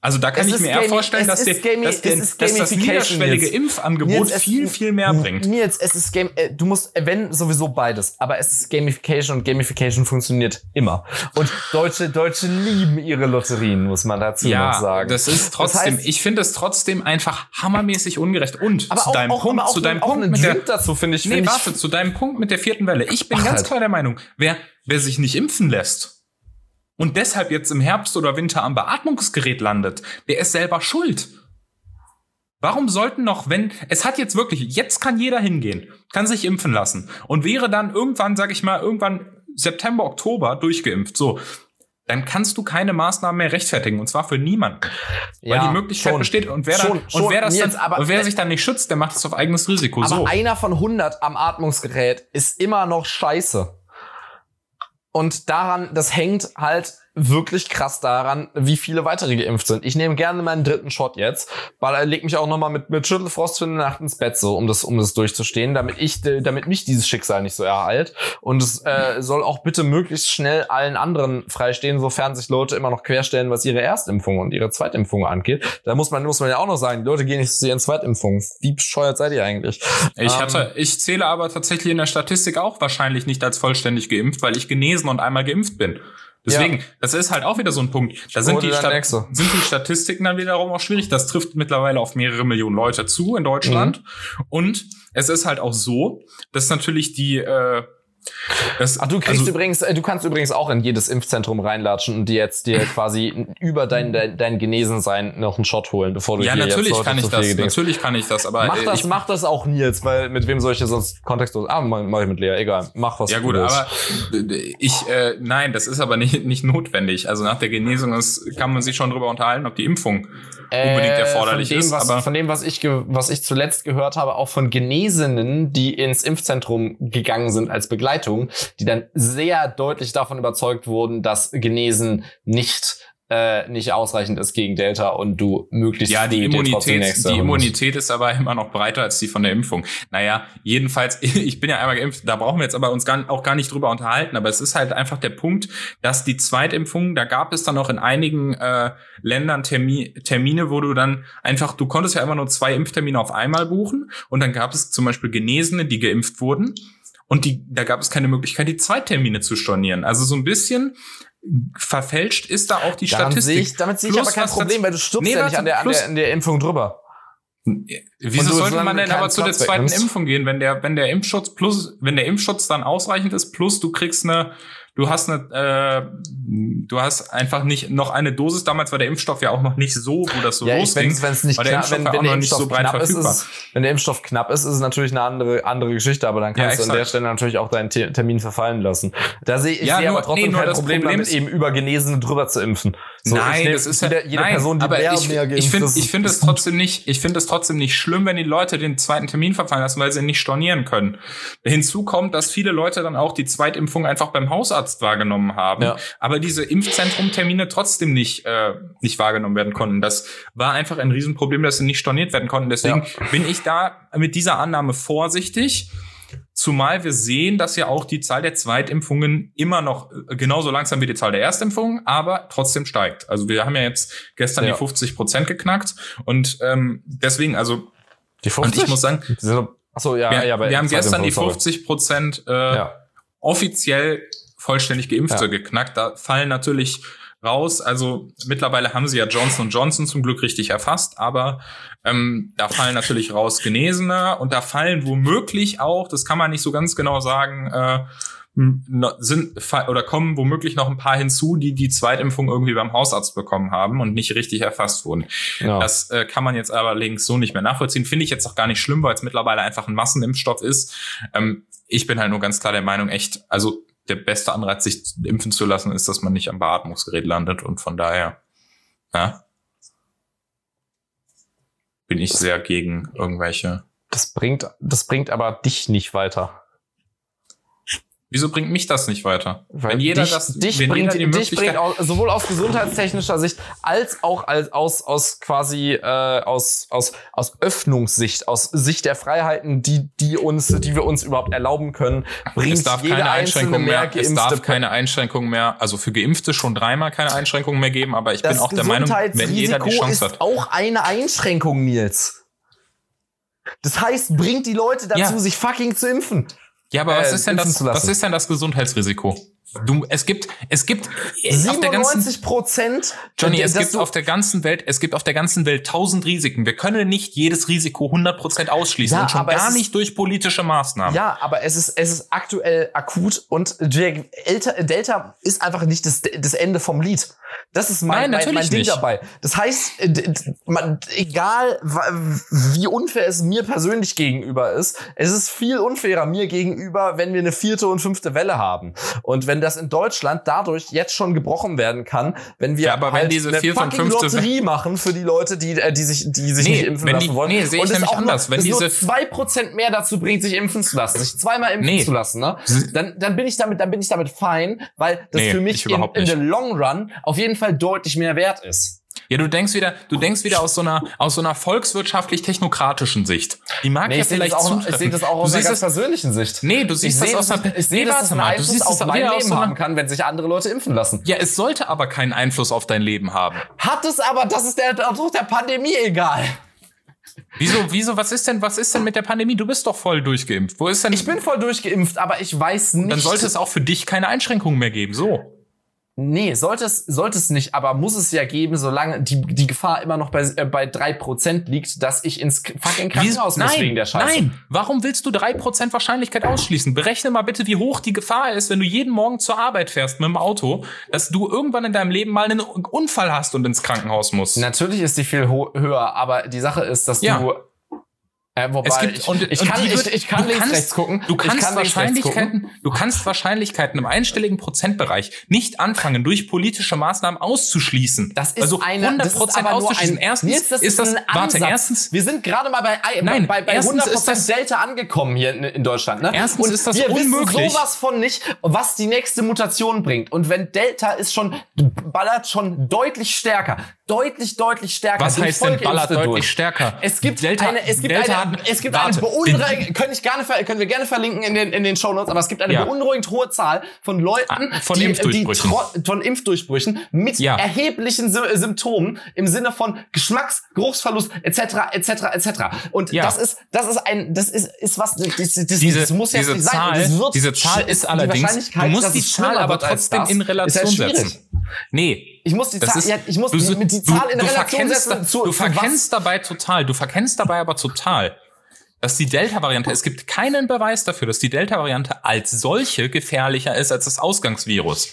Also da kann Es ich mir eher vorstellen, dass, der, dass, ist dass das niederschwellige jetzt. Impfangebot es- viel, viel mehr bringt. Nils, es ist Game, äh, du musst, äh, wenn sowieso beides, aber es ist Gamification und Gamification funktioniert immer. Und Deutsche, Deutsche lieben ihre Lotterien, muss man dazu noch Ja, sagen. das ist trotzdem, heißt- ich finde es trotzdem einfach hammermäßig ungerecht. Und zu deinem auch, Punkt, auch, zu deinem auch Punkt mit der, dazu finde ich, Nee, finde warte, zu deinem Punkt mit der vierten Welle. Ich bin Ach, ganz halt. klar der Meinung, wer, wer sich nicht impfen lässt und deshalb jetzt im Herbst oder Winter am Beatmungsgerät landet, der ist selber schuld. Warum sollten noch, wenn, es hat jetzt wirklich, jetzt kann jeder hingehen, kann sich impfen lassen und wäre dann irgendwann, sag ich mal, irgendwann September, Oktober durchgeimpft, so, dann kannst du keine Maßnahmen mehr rechtfertigen und zwar für niemanden. ich, Weil die Möglichkeit schon. besteht und wer, Schon, dann, schon, und wer, das Nils, dann, aber- und wer sich dann nicht schützt, der macht es auf eigenes Risiko. Aber so. einer von 100 am Atmungsgerät ist immer noch scheiße. Und daran, das hängt halt wirklich krass daran, wie viele weitere geimpft sind. Ich nehme gerne meinen dritten Shot jetzt, weil er legt mich auch noch mal mit, mit Schüttelfrost für eine Nacht ins Bett, so, um das, um das durchzustehen, damit ich, damit mich dieses Schicksal nicht so ereilt. Und es äh, soll auch bitte möglichst schnell allen anderen freistehen, sofern sich Leute immer noch querstellen, was ihre Erstimpfung und ihre Zweitimpfung angeht. Da muss man, muss man ja auch noch sagen, die Leute gehen nicht zu ihren Zweitimpfungen. Wie bescheuert seid ihr eigentlich? Ich Ähm, hatte, ich zähle aber tatsächlich in der Statistik auch wahrscheinlich nicht als vollständig geimpft, weil ich genesen und einmal geimpft bin. Deswegen, Ja. das ist halt auch wieder so ein Punkt. Da sind die, sind die Statistiken dann wiederum auch schwierig. Das trifft mittlerweile auf mehrere Millionen Leute zu in Deutschland. Mhm. Und es ist halt auch so, dass natürlich die, äh, das, Ach, du kriegst also, übrigens, äh, du kannst übrigens auch in jedes Impfzentrum reinlatschen und dir jetzt dir quasi über dein, dein, dein Genesensein noch einen Shot holen, bevor du ja, natürlich jetzt kann ich das, gedingst. natürlich kann ich das, aber Mach äh, das, ich, mach das auch Nils, weil mit wem soll ich sonst kontextlos? Ah, mach, mach ich mit Lea, egal. Mach was Ja gut, aber äh, ich, äh, nein, das ist aber nicht, nicht notwendig. Also nach der Genesung ist, kann man sich schon drüber unterhalten, ob die Impfung unbedingt erforderlich Äh, dem, ist. Was, aber von dem, was ich, was ich zuletzt gehört habe, auch von Genesenen, die ins Impfzentrum gegangen sind als Begleitung, die dann sehr deutlich davon überzeugt wurden, dass Genesen nicht äh, nicht ausreichend ist gegen Delta und du möglichst ja, die Immunität, die. Immunität ist aber immer noch breiter als die von der Impfung. Naja, jedenfalls, ich bin ja einmal geimpft, da brauchen wir jetzt aber uns gar, auch gar nicht drüber unterhalten, aber es ist halt einfach der Punkt, dass die Zweitimpfung, da gab es dann auch in einigen äh, Ländern Termi Termine, wo du dann einfach, du konntest ja immer nur zwei Impftermine auf einmal buchen und dann gab es zum Beispiel Genesene, die geimpft wurden und die, da gab es keine Möglichkeit, die Zweitermine zu stornieren. Also so ein bisschen verfälscht ist da auch die Statistik. sehe ich, damit sehe ich Plus, aber kein Problem, weil du stirbst Nee, ja nicht an der, an, der, an der Impfung drüber. Wieso sollte man denn aber zu der zweiten? Impfung gehen, wenn der, wenn der Impfschutz plus, wenn der Impfschutz dann ausreichend ist, plus du kriegst eine, du hast eine, äh, du hast einfach nicht noch eine Dosis. Damals war der Impfstoff ja auch noch nicht so, wo das so ja, losging. wenn es nicht knapp, wenn, wenn der Impfstoff so ist, ist, wenn der Impfstoff knapp ist, ist es natürlich eine andere andere Geschichte, aber dann kannst Ja, du an der. Stelle natürlich auch deinen Te- Termin verfallen lassen. Da sehe ich Ja, sehe nur- aber trotzdem nee, nur kein das Problem, Problem damit eben über Genesene drüber zu impfen. So, nein, nehm das ist ja, jede, jede nein, Person, die aber mehr, ich, mehr geimpft ich finde, ich finde es trotzdem nicht, ich finde es trotzdem nicht schlimm, wenn die Leute den zweiten Termin verfallen lassen, weil sie ihn nicht stornieren können. Hinzu kommt, dass viele Leute dann auch die Zweitimpfung einfach beim Hausarzt wahrgenommen haben, Ja. aber diese Impfzentrum-Termine trotzdem nicht, äh, nicht wahrgenommen werden konnten. Das war einfach ein Riesenproblem, dass sie nicht storniert werden konnten. Deswegen bin ich da mit dieser Annahme vorsichtig. Zumal wir sehen, dass ja auch die Zahl der Zweitimpfungen immer noch äh, genauso langsam wie die Zahl der Erstimpfungen, aber trotzdem steigt. Also wir haben ja jetzt gestern Ja. die 50 Prozent geknackt und ähm, deswegen, also die und ich muss sagen, Achso, ja, wir, ja, wir haben gestern die Zweitimpfung, sorry. 50 Prozent äh, Ja. offiziell vollständig Geimpfte Ja. geknackt. Da fallen natürlich raus. Also mittlerweile haben sie ja Johnson Johnson zum Glück richtig erfasst, aber ähm, da fallen natürlich raus Genesene und da fallen womöglich auch, das kann man nicht so ganz genau sagen, äh, sind oder kommen womöglich noch ein paar hinzu, die die Zweitimpfung irgendwie beim Hausarzt bekommen haben und nicht richtig erfasst wurden. Ja. Das äh, kann man jetzt allerdings so nicht mehr nachvollziehen. Finde ich jetzt auch gar nicht schlimm, weil es mittlerweile einfach ein Massenimpfstoff ist. Ähm, ich bin halt nur ganz klar der Meinung, echt, also der beste Anreiz, sich impfen zu lassen, ist, dass man nicht am Beatmungsgerät landet und von daher, ja, bin ich sehr gegen irgendwelche. Das bringt, das bringt aber dich nicht weiter. Wieso bringt mich das nicht weiter? Weil wenn jeder dich, das, dich wenn bringt, jeder die dich bringt auch, sowohl aus gesundheitstechnischer Sicht als auch als aus aus quasi äh, aus aus aus Öffnungssicht, aus Sicht der Freiheiten, die die uns, die wir uns überhaupt erlauben können, bringt es darf jede keine Einschränkung mehr, es Geimpfte darf keine Einschränkung mehr, also für Geimpfte schon dreimal keine Einschränkung mehr geben, aber ich bin das auch der Meinung, wenn jeder die Chance ist hat. auch eine Einschränkung, Nils. Das heißt, bringt die Leute dazu, Ja. sich fucking zu impfen. Ja, aber was äh, ist denn das, was ist denn das Gesundheitsrisiko? Du, es gibt, es gibt äh, auf der ganzen 97 Prozent. Johnny, es dass gibt auf der ganzen Welt, es gibt auf der ganzen Welt tausend Risiken. Wir können nicht jedes Risiko 100% ausschließen Ja, und schon es gar ist- nicht durch politische Maßnahmen. Ja, aber es ist, es ist aktuell akut und Delta, ist einfach nicht das, das Ende vom Lied. Das ist mein, Nein, mein, mein Ding nicht. dabei. Das heißt, äh, man, egal wie unfair es mir persönlich gegenüber ist, es ist viel unfairer mir gegenüber, wenn wir eine vierte und fünfte Welle haben. Und wenn das in Deutschland dadurch jetzt schon gebrochen werden kann, wenn wir Ja, aber wenn halt diese eine vierte und fucking fünfte Lotterie machen für die Leute, die, äh, die sich, die sich Nee, nicht impfen wenn lassen die- wollen. nee, sehe ich nämlich auch nur- anders. Wenn diese- zwei Prozent mehr dazu bringt, sich impfen zu lassen, sich zweimal impfen Nee. zu lassen, ne? Dann, dann bin ich damit, dann bin ich damit fein, weil das Nee, für ich mich in, in the long run auf jeden Fall deutlich mehr wert ist. Ja, du denkst wieder, du denkst wieder aus so einer, aus so einer volkswirtschaftlich-technokratischen Sicht. Die mag ja ich sehe das vielleicht auch, ich zutreffen. sehe das auch aus einer siehst ganz persönlichen Sicht. nee, du Ich siehst das sehe, aus einer, ich sehe, nee, dass einen mal, du siehst auf mein Leben so haben kann, wenn sich andere Leute impfen lassen. ja, es sollte aber keinen Einfluss auf dein Leben haben. Hat es aber, das ist der Druck der Pandemie egal. Wieso, wieso, was ist denn, was ist denn mit der Pandemie? Du bist doch voll durchgeimpft. Wo ist denn, Ich bin voll durchgeimpft, aber ich weiß nicht. dann sollte es auch für dich keine Einschränkungen mehr geben, so. Nee, sollte es, sollte es nicht, aber muss es ja geben, solange die, die Gefahr immer noch bei, äh, bei 3% liegt, dass ich ins fucking Krankenhaus muss nein, wegen der Scheiße. Nein, warum willst du 3% Wahrscheinlichkeit ausschließen? Berechne mal bitte, wie hoch die Gefahr ist, wenn du jeden Morgen zur Arbeit fährst mit dem Auto, dass du irgendwann in deinem Leben mal einen Unfall hast und ins Krankenhaus musst. Natürlich ist die viel höher, aber die Sache ist, dass Ja. du. Äh, wobei, Es gibt ich, und, ich, und kann, ich, wird- ich kann links, kannst, rechts gucken. Du kannst kann. Wahrscheinlichkeiten, du kannst Wahrscheinlichkeiten im einstelligen Prozentbereich nicht anfangen, durch politische Maßnahmen auszuschließen. Das ist also eine, 100 das ist Prozent auszuschließen. ein, Erstens Nils, das ist das, ein warte, erstens, wir sind gerade mal bei, Nein, bei, bei erstens 100% ist das- Delta angekommen hier in, in Deutschland. Ne? Erstens Und ist das wir unmöglich. wissen sowas von nicht, was die nächste Mutation bringt. Und wenn Delta ist schon, ballert schon deutlich stärker. Deutlich, deutlich stärker. was heißt denn ballert deutlich durch. stärker? Es gibt Delta, eine, es gibt Delta eine, es gibt warte, eine beunruhigend, können, ich gerne, können wir gerne verlinken in den, in den Show Notes, aber es gibt eine Ja. beunruhigend hohe Zahl von Leuten, Ah, von die, die Impfdurchbrüchen. tro- von Impfdurchbrüchen mit Ja. erheblichen Sy Symptomen im Sinne von Geschmacks, Geruchsverlust, etc., etc., etc. Und Ja. das ist, das ist ein, das ist, ist was, das, das, diese, das muss jetzt diese nicht sein. Zahl, wird diese Zahl ist die allerdings, du musst die Zahl aber trotzdem in Relation setzen. Nee. Ich muss die Zahl, ist, ja, ich muss du, mit die Zahl in du Relation verkennst, setzen da- zu, du verkennst dabei total, du verkennst dabei aber total, dass die Delta-Variante, es gibt keinen Beweis dafür, dass die Delta-Variante als solche gefährlicher ist als das Ausgangsvirus.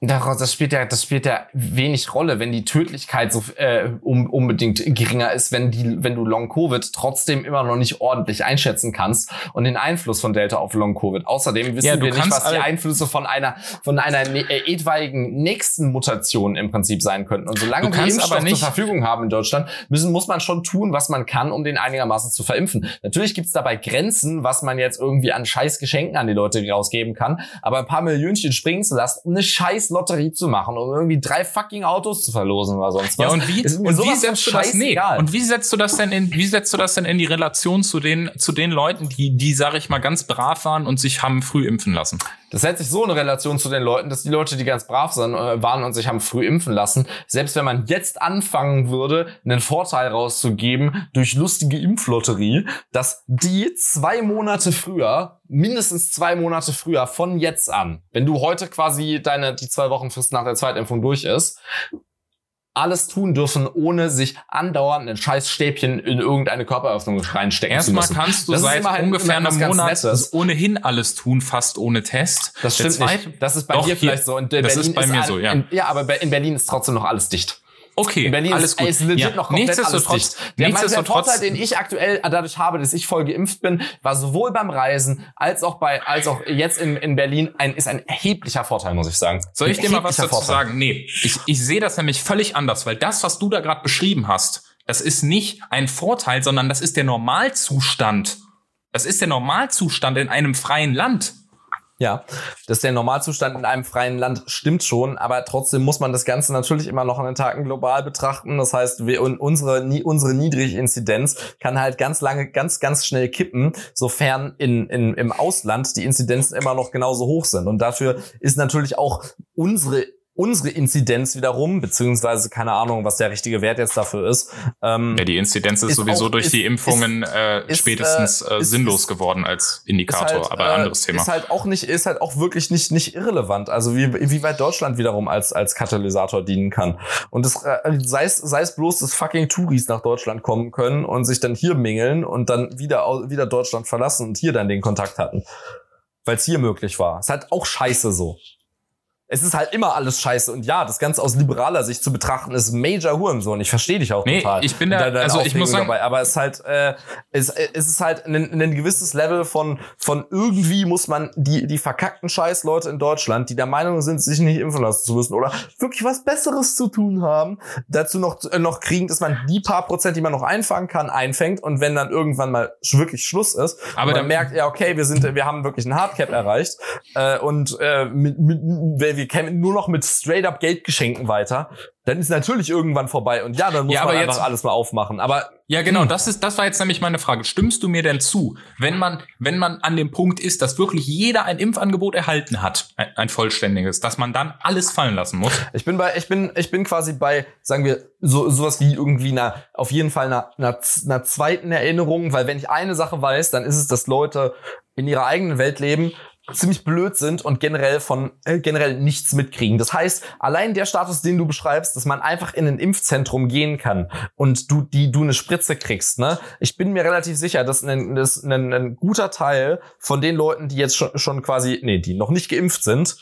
Daraus, das spielt ja, das spielt ja wenig Rolle, wenn die Tödlichkeit so äh, um, unbedingt geringer ist, wenn die, wenn du Long Covid trotzdem immer noch nicht ordentlich einschätzen kannst und den Einfluss von Delta auf Long Covid. Außerdem wissen Ja, wir nicht, was die Einflüsse von einer von einer ne, äh, etwaigen nächsten Mutation im Prinzip sein könnten. Und solange wir Impfstoff aber nicht- zur Verfügung haben in Deutschland, müssen muss man schon tun, was man kann, um den einigermaßen zu verimpfen. Natürlich gibt's dabei Grenzen, was man jetzt irgendwie an scheiß Geschenken an die Leute rausgeben kann, aber ein paar Millionchen springen zu lassen, um eine scheiß Lotterie zu machen, um irgendwie drei fucking Autos zu verlosen oder sonst was. Ja, und wie, und wie setzt du das, nee, und wie setzt du das denn in, wie setzt du das denn in die Relation zu den, zu den Leuten, die, die, sag ich mal, ganz brav waren und sich haben früh impfen lassen? Das setzt sich so in Relation zu den Leuten, dass die Leute, die ganz brav äh, waren und sich haben früh impfen lassen, selbst wenn man jetzt anfangen würde, einen Vorteil rauszugeben durch lustige Impflotterie, dass die zwei Monate früher, mindestens zwei Monate früher von jetzt an, wenn du heute quasi deine, die zwei Wochen Frist nach der Zweitimpfung durch ist, alles tun dürfen, ohne sich andauernd ein scheiß Stäbchen in irgendeine Körperöffnung reinstecken Erstmal zu müssen. kannst du Das ist seit immer halt- ungefähr einem Monat ohnehin alles tun, fast ohne Test. Das stimmt nicht. Das ist bei Doch, dir vielleicht so. Äh, das Berlin ist bei mir all- so, ja. In, ja, aber in Berlin ist trotzdem noch alles dicht. Okay, In Berlin alles ist, gut. ist legit ja. noch komplett alles nichtsdestotrotz, dicht. Der, nichtsdestotrotz, Vorteil, den ich aktuell dadurch habe, dass ich voll geimpft bin, war sowohl beim Reisen als auch bei, als auch jetzt in, in Berlin ein, ist ein erheblicher Vorteil, muss ich sagen. Soll ich dir mal was dazu Vorteil. sagen? Nee, ich, ich sehe das nämlich völlig anders, weil das, was du da gerade beschrieben hast, das ist nicht ein Vorteil, sondern das ist der Normalzustand. Das ist der Normalzustand in einem freien Land. Ja, das ist der Normalzustand in einem freien Land, stimmt schon, aber trotzdem muss man das Ganze natürlich immer noch an den Tagen global betrachten. Das heißt, wir, und unsere, unsere niedrige Inzidenz kann halt ganz lange, ganz, ganz schnell kippen, sofern in, in, im Ausland die Inzidenzen immer noch genauso hoch sind. Und dafür ist natürlich auch unsere unsere Inzidenz wiederum, beziehungsweise keine Ahnung, was der richtige Wert jetzt dafür ist. Ähm, Ja, die Inzidenz ist, Ist sowieso auch- durch ist- die Impfungen äh, ist, spätestens äh, äh, ist- sinnlos geworden als ist Indikator, halt, aber äh, anderes Thema. Ist halt auch nicht, ist halt auch wirklich nicht, nicht irrelevant. Also wie, wie weit Deutschland wiederum als, als Katalysator dienen kann. Und das, äh, sei es, sei es bloß, dass fucking Touris nach Deutschland kommen können und sich dann hier mingeln und dann wieder, wieder Deutschland verlassen und hier dann den Kontakt hatten. Weil es hier möglich war. Ist halt auch scheiße so. Es ist halt immer alles scheiße. Und ja, das Ganze aus liberaler Sicht zu betrachten, ist Major Hurensohn. Ich verstehe dich auch Nee, total. ich bin da- also ich muss Aufregung sagen- aber es ist halt, äh, es, es ist halt ein, ein gewisses Level von, von irgendwie muss man die, die verkackten Scheißleute in Deutschland, die der Meinung sind, sich nicht impfen lassen zu müssen oder wirklich was Besseres zu tun haben, dazu noch, äh, noch kriegen, dass man die paar Prozent, die man noch einfangen kann, einfängt und wenn dann irgendwann mal wirklich Schluss ist, Aber dann- merkt, ja, okay, wir sind, wir haben wirklich ein Hardcap erreicht äh, und äh, mit, mit, wir kämen nur noch mit straight up Geldgeschenken weiter, dann ist natürlich irgendwann vorbei und ja, dann muss Ja, man aber einfach jetzt- alles mal aufmachen. Aber Ja, genau, das ist, das war jetzt nämlich meine Frage. Stimmst du mir denn zu, wenn man, wenn man an dem Punkt ist, dass wirklich jeder ein Impfangebot erhalten hat, ein, ein vollständiges, dass man dann alles fallen lassen muss? Ich bin bei, ich bin, ich bin quasi bei, sagen wir, so sowas wie irgendwie einer, auf jeden Fall einer, einer, einer zweiten Erinnerung, weil wenn ich eine Sache weiß, dann ist es, dass Leute in ihrer eigenen Welt leben, ziemlich blöd sind und generell von äh, generell nichts mitkriegen. Das heißt, allein der Status, den du beschreibst, dass man einfach in ein Impfzentrum gehen kann und du die du eine Spritze kriegst, ne? Ich bin mir relativ sicher, dass ein, dass ein, ein guter Teil von den Leuten, die jetzt schon, schon quasi, nee, die noch nicht geimpft sind,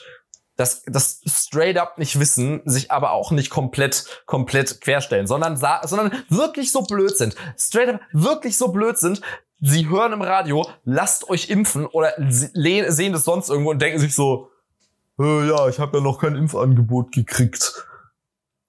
das, das straight up nicht wissen, sich aber auch nicht komplett, komplett querstellen, sondern, sondern wirklich so blöd sind. Straight up wirklich so blöd sind. Sie hören im Radio, lasst euch impfen oder sehen das sonst irgendwo und denken sich so, äh, ja, ich habe ja noch kein Impfangebot gekriegt.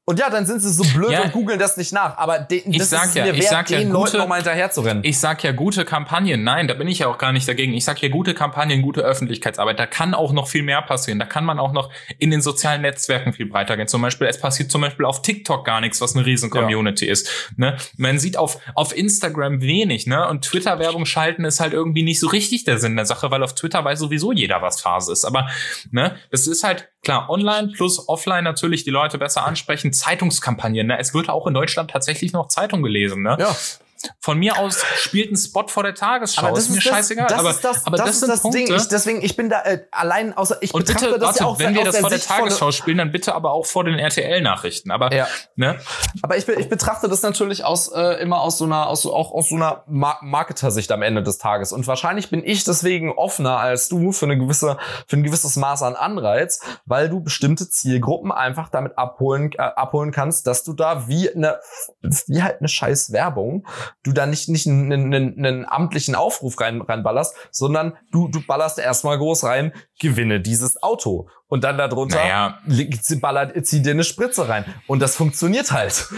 Und ja, dann sind sie so blöd Ja. und googeln das nicht nach. Aber de, Ich das sag ist ja, mir ich wert, sag ja, den gute- Leuten nochmal hinterher zu rennen. Ich sag ja gute Kampagnen. Nein, da bin ich ja auch gar nicht dagegen. Ich sag ja gute Kampagnen, gute Öffentlichkeitsarbeit. Da kann auch noch viel mehr passieren. Da kann man auch noch in den sozialen Netzwerken viel breiter gehen. Zum Beispiel, es passiert zum Beispiel auf TikTok gar nichts, was eine riesen Ja. Community ist. Ne? Man sieht auf, auf Instagram wenig, ne? Und Twitter-Werbung schalten ist halt irgendwie nicht so richtig der Sinn der Sache, weil auf Twitter weiß sowieso jeder, was Phase ist. Aber ne, das ist halt klar, online plus offline natürlich die Leute besser ansprechen. Zeitungskampagnen, ne? Es wird auch in Deutschland tatsächlich noch Zeitung gelesen, ne? ja. Von mir aus spielt ein Spot vor der Tagesschau. Aber das ist mir ist scheißegal. Das, aber ist das, aber das, das, ist sind das Punkte. Ding. Ich, deswegen, ich bin da äh, allein außer ich und betrachte bitte, das warte, ja auch wenn wir das vor der Sicht Tagesschau spielen, dann bitte aber auch vor den RTL-Nachrichten. Aber Ja. ne? Aber ich, ich betrachte das natürlich aus äh, immer aus so einer aus so, auch aus so einer Mar Marketer-Sicht am Ende des Tages und wahrscheinlich bin ich deswegen offener als du für eine gewisse für ein gewisses Maß an Anreiz, weil du bestimmte Zielgruppen einfach damit abholen äh, abholen kannst, dass du da wie eine wie halt eine scheiß Werbung, du da nicht nicht einen, einen, einen amtlichen Aufruf rein reinballerst, sondern du du ballerst erstmal groß rein, gewinne dieses Auto und dann darunter Naja. ballert, zieh dir eine Spritze rein. Und das funktioniert halt.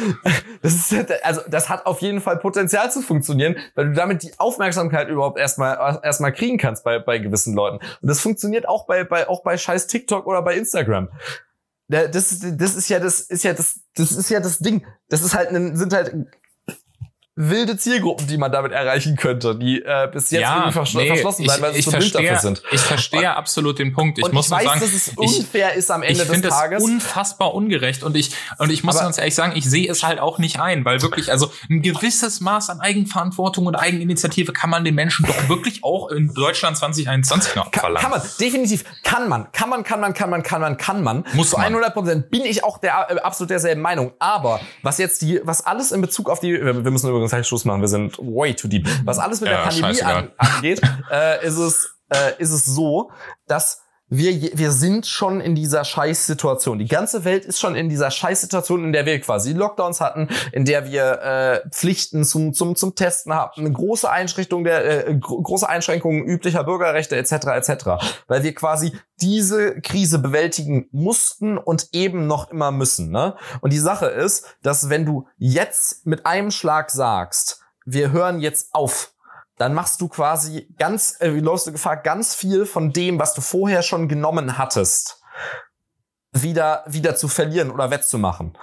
Das ist, also, das hat auf jeden Fall Potenzial zu funktionieren, weil du damit die Aufmerksamkeit überhaupt erstmal, erstmal kriegen kannst bei, bei gewissen Leuten. Und das funktioniert auch bei, bei, auch bei scheiß TikTok oder bei Instagram. Da- Das, ist- das ist ja das, ist ja das, das ist ja das Ding. Das ist halt, ein, sind halt wilde Zielgruppen, die man damit erreichen könnte, die äh, bis jetzt irgendwie vers nee, verschlossen bleiben, weil ich, sie ich zu blind dafür verstehe, sind. Ich verstehe absolut den Punkt. Ich und muss ich weiß, sagen, dass es ich, unfair ist am Ende ich des finde es Tages. unfassbar ungerecht und ich und ich muss Aber- ganz ehrlich sagen, ich sehe es halt auch nicht ein, weil wirklich also ein gewisses Maß an Eigenverantwortung und Eigeninitiative kann man den Menschen doch wirklich auch in Deutschland 2021 noch verlangen. kann man, definitiv, kann man, kann man, kann man, kann man, kann man, kann man. Muss Zu man. 100 Prozent bin ich auch der, äh, absolut derselben Meinung. Aber was jetzt die, was alles in Bezug auf die, wir müssen übrigens gleich Schluss machen, wir sind way too deep. Was alles mit Ja, der Pandemie an, angeht, äh, ist es, äh, ist es so, dass wir, wir sind schon in dieser Scheißsituation. Die ganze Welt ist schon in dieser Scheißsituation, in der wir quasi Lockdowns hatten, in der wir äh, Pflichten zum, zum, zum Testen hatten, eine große Einschränkung der äh, gro große Einschränkungen üblicher Bürgerrechte etc. etc. Weil wir quasi diese Krise bewältigen mussten und eben noch immer müssen. Ne? Und die Sache ist, dass wenn du jetzt mit einem Schlag sagst, wir hören jetzt auf, dann machst du quasi ganz, äh, läufst du Gefahr, ganz viel von dem, was du vorher schon genommen hattest, wieder, wieder zu verlieren oder wettzumachen.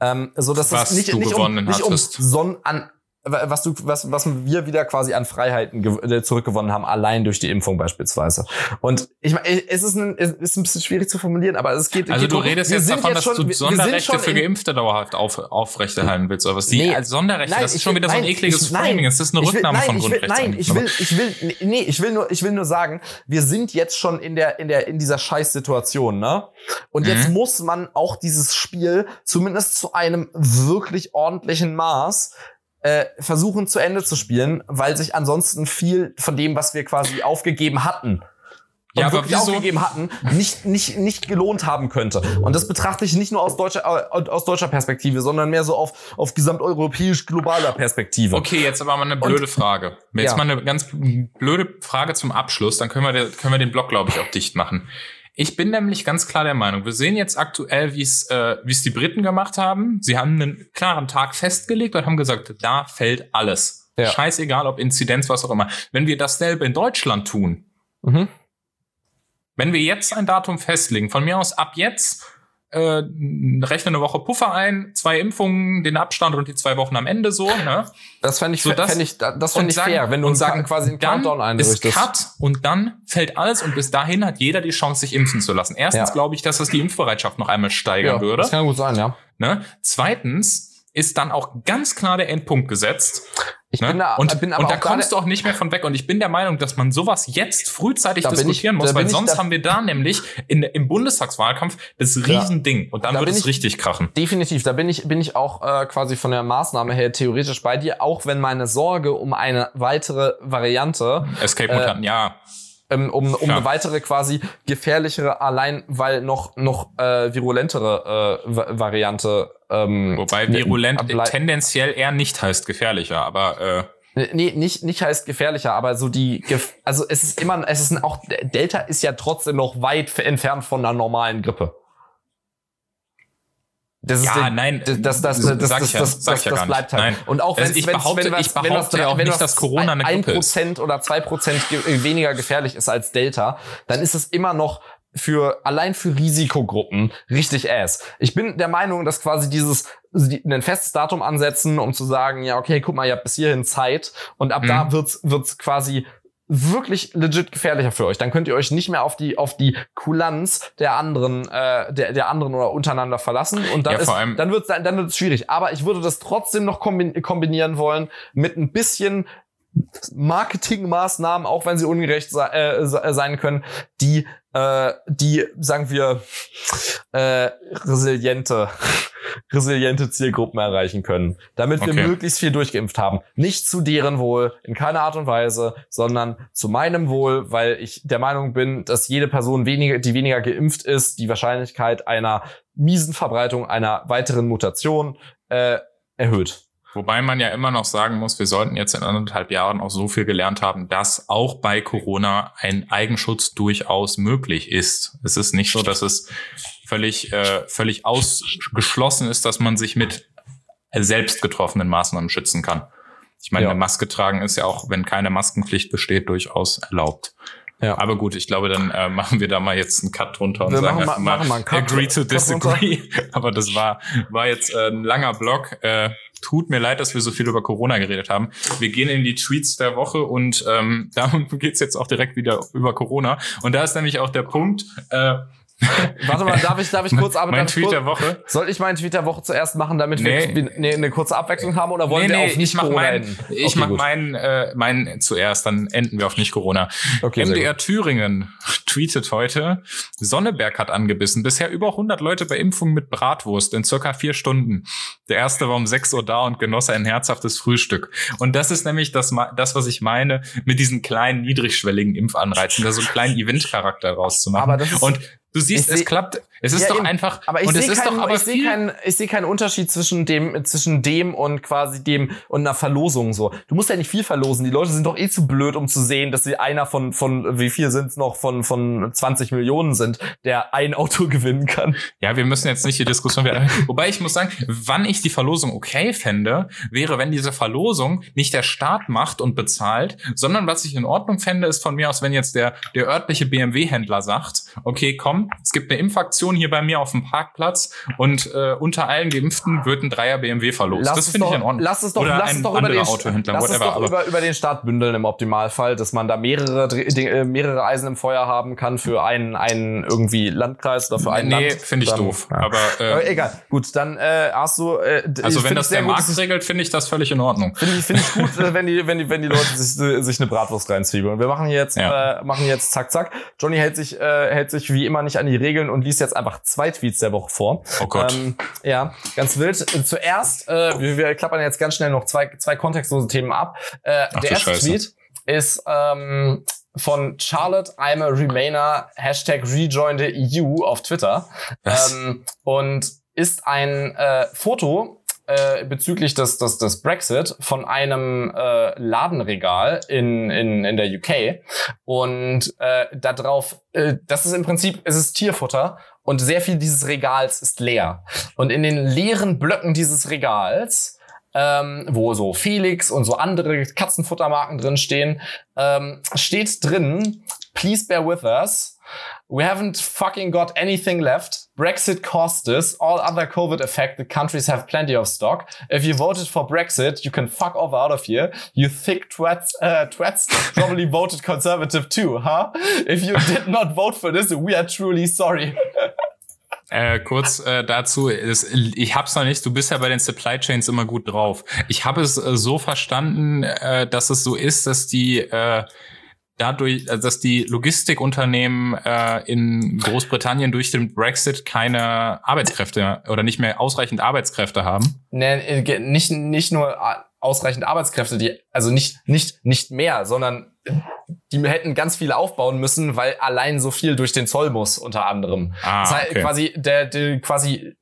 Ähm, so dass Was es nicht, du nicht gewonnen um, nicht um hattest. Son an, was du, was, was wir wieder quasi an Freiheiten äh, zurückgewonnen haben, allein durch die Impfung beispielsweise. Und ich meine, es ist ein, es ist ein bisschen schwierig zu formulieren, aber es geht. Also geht du darum, redest jetzt davon, dass schon- du wir- wir sind Sonderrechte für Geimpfte dauerhaft auf, aufrechterhalten willst oder was? Die Nee. als Sonderrechte, Nein, das ist schon will- wieder so ein nein, ekliges ich- nein. Framing. Es ist eine Ich will- Rücknahme nein, von Grundrechten. Nein, ich will, ich will, nee, ich will nur, ich will nur sagen, wir sind jetzt schon in der, in der, in dieser Scheißsituation, ne? Und jetzt Mhm. muss man auch dieses Spiel zumindest zu einem wirklich ordentlichen Maß äh, versuchen zu Ende zu spielen, weil sich ansonsten viel von dem, was wir quasi aufgegeben hatten, Ja, und aber wirklich wieso- aufgegeben hatten, nicht, nicht, nicht gelohnt haben könnte. Und das betrachte ich nicht nur aus deutscher, äh, aus deutscher Perspektive, sondern mehr so auf, auf gesamteuropäisch-globaler Perspektive. Okay, jetzt aber mal eine blöde Frage. Jetzt Ja. mal eine ganz blöde Frage zum Abschluss. Dann können wir, den- können wir den Blog, glaube ich, auch dicht machen. Ich bin nämlich ganz klar der Meinung, wir sehen jetzt aktuell, wie es äh, wie es die Briten gemacht haben. Sie haben einen klaren Tag festgelegt und haben gesagt, da fällt alles. Ja. Scheißegal, ob Inzidenz, was auch immer. Wenn wir dasselbe in Deutschland tun, Mhm. wenn wir jetzt ein Datum festlegen, von mir aus ab jetzt, äh, rechne eine Woche Puffer ein, zwei Impfungen, den Abstand und die zwei Wochen am Ende so, ne? Das fände ich, So, das- fänd ich, das und fände ich sagen- fair, wenn du einen sagen, quasi einen Countdown ist einrichtest. Cut und dann fällt alles und bis dahin hat jeder die Chance, sich impfen zu lassen. Erstens Ja. glaube ich, dass das die Impfbereitschaft noch einmal steigern ja, würde. das kann gut sein, ja. Ne? Zweitens ist dann auch ganz klar der Endpunkt gesetzt. Ich Ne? bin da, und, bin aber und da kommst du auch nicht mehr von weg. Und ich bin der Meinung, dass man sowas jetzt frühzeitig ich- diskutieren da muss, weil ich- sonst haben wir da nämlich in, im Bundestagswahlkampf das Ja. Riesending. Und dann Da wird es ich- richtig krachen. Definitiv, da bin ich, bin ich auch äh, quasi von der Maßnahme her theoretisch bei dir, auch wenn meine Sorge um eine weitere Variante, Escape-Mutanten, ja. Ähm, um, um Ja. eine weitere quasi gefährlichere, allein weil noch, noch äh, virulentere äh, Va- Variante. Ähm, Wobei ne- virulent tendenziell eher nicht heißt gefährlicher, aber äh, Nee, nicht, nicht heißt gefährlicher, aber so die, Gef also es ist immer, es ist auch, Delta ist ja trotzdem noch weit entfernt von einer normalen Grippe. Das ist Ja, nein, das, das, das, das, das, das, ja- das, das, ja das bleibt halt. Nein. Und auch Also wenn ich behaupte- ich behaupte ja auch nicht, dass Corona eine ein Grippe ist. Prozent oder zwei Prozent ge- weniger gefährlich ist als Delta, dann ist es immer noch für allein für Risikogruppen richtig ass. Ich bin der Meinung, dass quasi dieses die- ein festes Datum ansetzen, um zu sagen, ja okay, guck mal, ihr habt bis hierhin Zeit und ab Mhm. da wird's wird's quasi wirklich legit gefährlicher für euch. Dann könnt ihr euch nicht mehr auf die auf die Kulanz der anderen äh, der der anderen oder untereinander verlassen und dann Ja, ist dann wird's dann, dann wird's schwierig. Aber ich würde das trotzdem noch kombin kombinieren wollen mit ein bisschen Marketingmaßnahmen, auch wenn sie ungerecht se äh, se- sein können, die äh, die sagen wir äh, resiliente resiliente Zielgruppen erreichen können, damit wir Okay. möglichst viel durchgeimpft haben. Nicht zu deren Wohl, in keiner Art und Weise, sondern zu meinem Wohl, weil ich der Meinung bin, dass jede Person weniger, die weniger geimpft ist, die Wahrscheinlichkeit einer miesen Verbreitung einer weiteren Mutation äh, erhöht. Wobei man ja immer noch sagen muss, wir sollten jetzt in anderthalb Jahren auch so viel gelernt haben, dass auch bei Corona ein Eigenschutz durchaus möglich ist. Es ist nicht so, dass es völlig, äh, völlig ausgeschlossen ist, dass man sich mit selbst getroffenen Maßnahmen schützen kann. Ich meine, Ja. eine Maske tragen ist ja auch, wenn keine Maskenpflicht besteht, durchaus erlaubt. Ja. Aber gut, ich glaube, dann äh, machen wir da mal jetzt einen Cut drunter und Wir sagen machen mal- machen mal einen Cut- agree to disagree. Aber das war, war jetzt äh, ein langer Block. Äh, tut mir leid, dass wir so viel über Corona geredet haben. Wir gehen in die Tweets der Woche und ähm, darum geht's jetzt auch direkt wieder über Corona. Und da ist nämlich auch der Punkt, äh, Warte mal, darf ich, darf ich kurz, aber mein Tweet kurz, der Woche. Soll ich meinen Tweet der Woche zuerst machen, damit Nee. wir nee, eine kurze Abwechslung haben oder wollen nee, wir auf nicht Corona meinen, enden? ich Okay, mach gut. meinen, äh, meinen zuerst, dann enden wir auf nicht Corona. Okay, MDR Thüringen tweetet heute, Sonneberg hat angebissen. Bisher über 100 Leute bei Impfung mit Bratwurst in circa vier Stunden. Der erste war um 6 Uhr da und genoss ein herzhaftes Frühstück. Und das ist nämlich das, das was ich meine mit diesen kleinen, niedrigschwelligen Impfanreizen, da so einen kleinen Eventcharakter rauszumachen. Aber das ist- und du siehst, ich es seh- klappt. Es ist Ja, doch eben. einfach, Aber ich sehe keinen, viel, keinen, ich sehe keinen Unterschied zwischen dem, zwischen dem und quasi dem und einer Verlosung so. Du musst ja nicht viel verlosen. Die Leute sind doch eh zu blöd, um zu sehen, dass sie einer von, von, wie viel sind es noch, von, von 20 Millionen sind, der ein Auto gewinnen kann. Ja, wir müssen jetzt nicht die Diskussion wieder. Wobei ich muss sagen, wann ich die Verlosung okay fände, wäre, wenn diese Verlosung nicht der Staat macht und bezahlt, sondern was ich in Ordnung fände, ist von mir aus, wenn jetzt der, der örtliche BMW-Händler sagt, okay, komm, es gibt eine Impfaktion hier bei mir auf dem Parkplatz und äh, unter allen Geimpften wird ein Dreier BMW verlost. das es finde ich in Ordnung. Lass es doch, Oder lass ein es doch über den, lass es doch über, über den Staat bündeln im Optimalfall, dass man da mehrere, äh, mehrere Eisen im Feuer haben kann für einen, einen irgendwie Landkreis oder für einen nee, Land. finde ich Dann- doof. Ja. Aber, äh, Aber egal. Gut, dann äh, hast du. Äh, also wenn find das der gut, Markt es- regelt, finde ich das völlig in Ordnung. Finde ich, finde ich gut, äh, wenn die, wenn die, wenn die Leute sich, sich eine Bratwurst reinzwiebeln. Wir machen jetzt, Ja. äh, machen jetzt zack, zack. Johnny hält sich, äh, hält sich wie immer nicht an die Regeln und liest jetzt einfach zwei Tweets der Woche vor. Oh Gott. Ähm, ja, ganz wild. Zuerst, äh, wir, wir klappern jetzt ganz schnell noch zwei, zwei kontextlose Themen ab. Äh, Ach der erste Scheiße. Tweet ist ähm, von Charlotte, I'm a Remainer, Hashtag Rejoin the EU auf Twitter. Was? Ähm, und ist ein äh, Foto äh, bezüglich des, des, des Brexit von einem äh, Ladenregal in, in, in der UK. Und äh, da drauf, äh, das ist im Prinzip, es ist Tierfutter und sehr viel dieses Regals ist leer. Und in den leeren Blöcken dieses Regals ähm, wo so Felix und so andere Katzenfuttermarken drin stehen, ähm, steht drin, please bear with us. We haven't fucking got anything left. Brexit cost us. All other COVID affected countries have plenty of stock. If you voted for Brexit, you can fuck off out of here. You thick twats, uh, twats probably voted conservative too, huh? If you did not vote for this, we are truly sorry. Äh, kurz äh, dazu, es, ich hab's noch nicht, du bist ja bei den Supply Chains immer gut drauf. Ich habe es äh, so verstanden, äh, dass es so ist, dass die äh, dadurch, äh, dass die Logistikunternehmen äh, in Großbritannien durch den Brexit keine Arbeitskräfte oder nicht mehr ausreichend Arbeitskräfte haben. Nee, äh, nicht, nicht nur äh, ausreichend Arbeitskräfte, die, also nicht, nicht, nicht mehr, sondern die hätten ganz viele aufbauen müssen, weil allein so viel durch den Zoll muss, unter anderem. Ah, das heißt, okay. quasi, der, der, quasi,